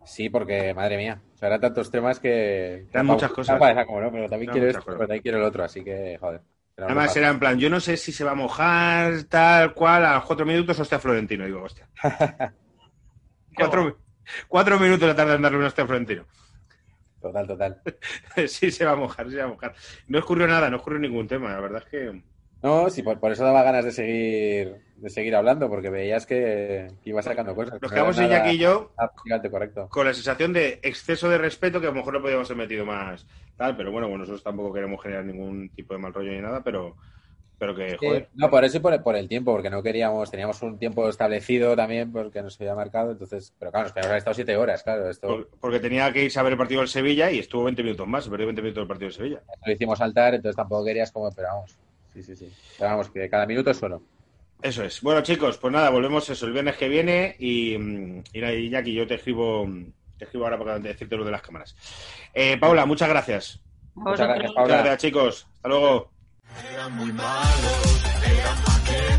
Sí, porque, madre mía, o sea, eran tantos temas que... Eran muchas cosas. como no, pero también quiero muchas esto, pero también quiero el otro, así que, joder. Además, era en plan, yo no sé si se va a mojar, tal cual, a los cuatro minutos, hostia, Florentino. Digo, hostia. cuatro, cuatro minutos tarde en darle un hostia a Florentino. Total, total. sí, se va a mojar, se va a mojar. No ocurrió nada, no ocurrió ningún tema. La verdad es que. No, sí, por, por eso daba ganas de seguir de seguir hablando, porque veías que, que iba sacando cosas. Nos no quedamos nada Iñaki y yo correcto. con la sensación de exceso de respeto que a lo mejor no podíamos haber metido más. Tal, pero bueno, bueno, nosotros tampoco queremos generar ningún tipo de mal rollo ni nada, pero, pero que, no, por eso y por, el- por el tiempo, porque no queríamos, teníamos un tiempo establecido también, porque nos había marcado, entonces, pero claro, nos quedamos haber estado siete horas, claro, esto por- Porque tenía que irse a ver el partido del Sevilla y estuvo 20 minutos más, perdió 20 minutos del partido del Sevilla. lo hicimos saltar, entonces tampoco querías como, pero vamos, sí, sí, sí, pero vamos, que cada minuto es solo. Eso es. Bueno, chicos, pues nada, volvemos eso el viernes que viene y, mm, y Iñaki, yo te escribo, te escribo ahora para decirte lo de las cámaras. Eh, Paula, muchas gracias. Muchas gracias, Paula. Muchas gracias, chicos. Hasta luego. Eran muy malos, eran paquetes,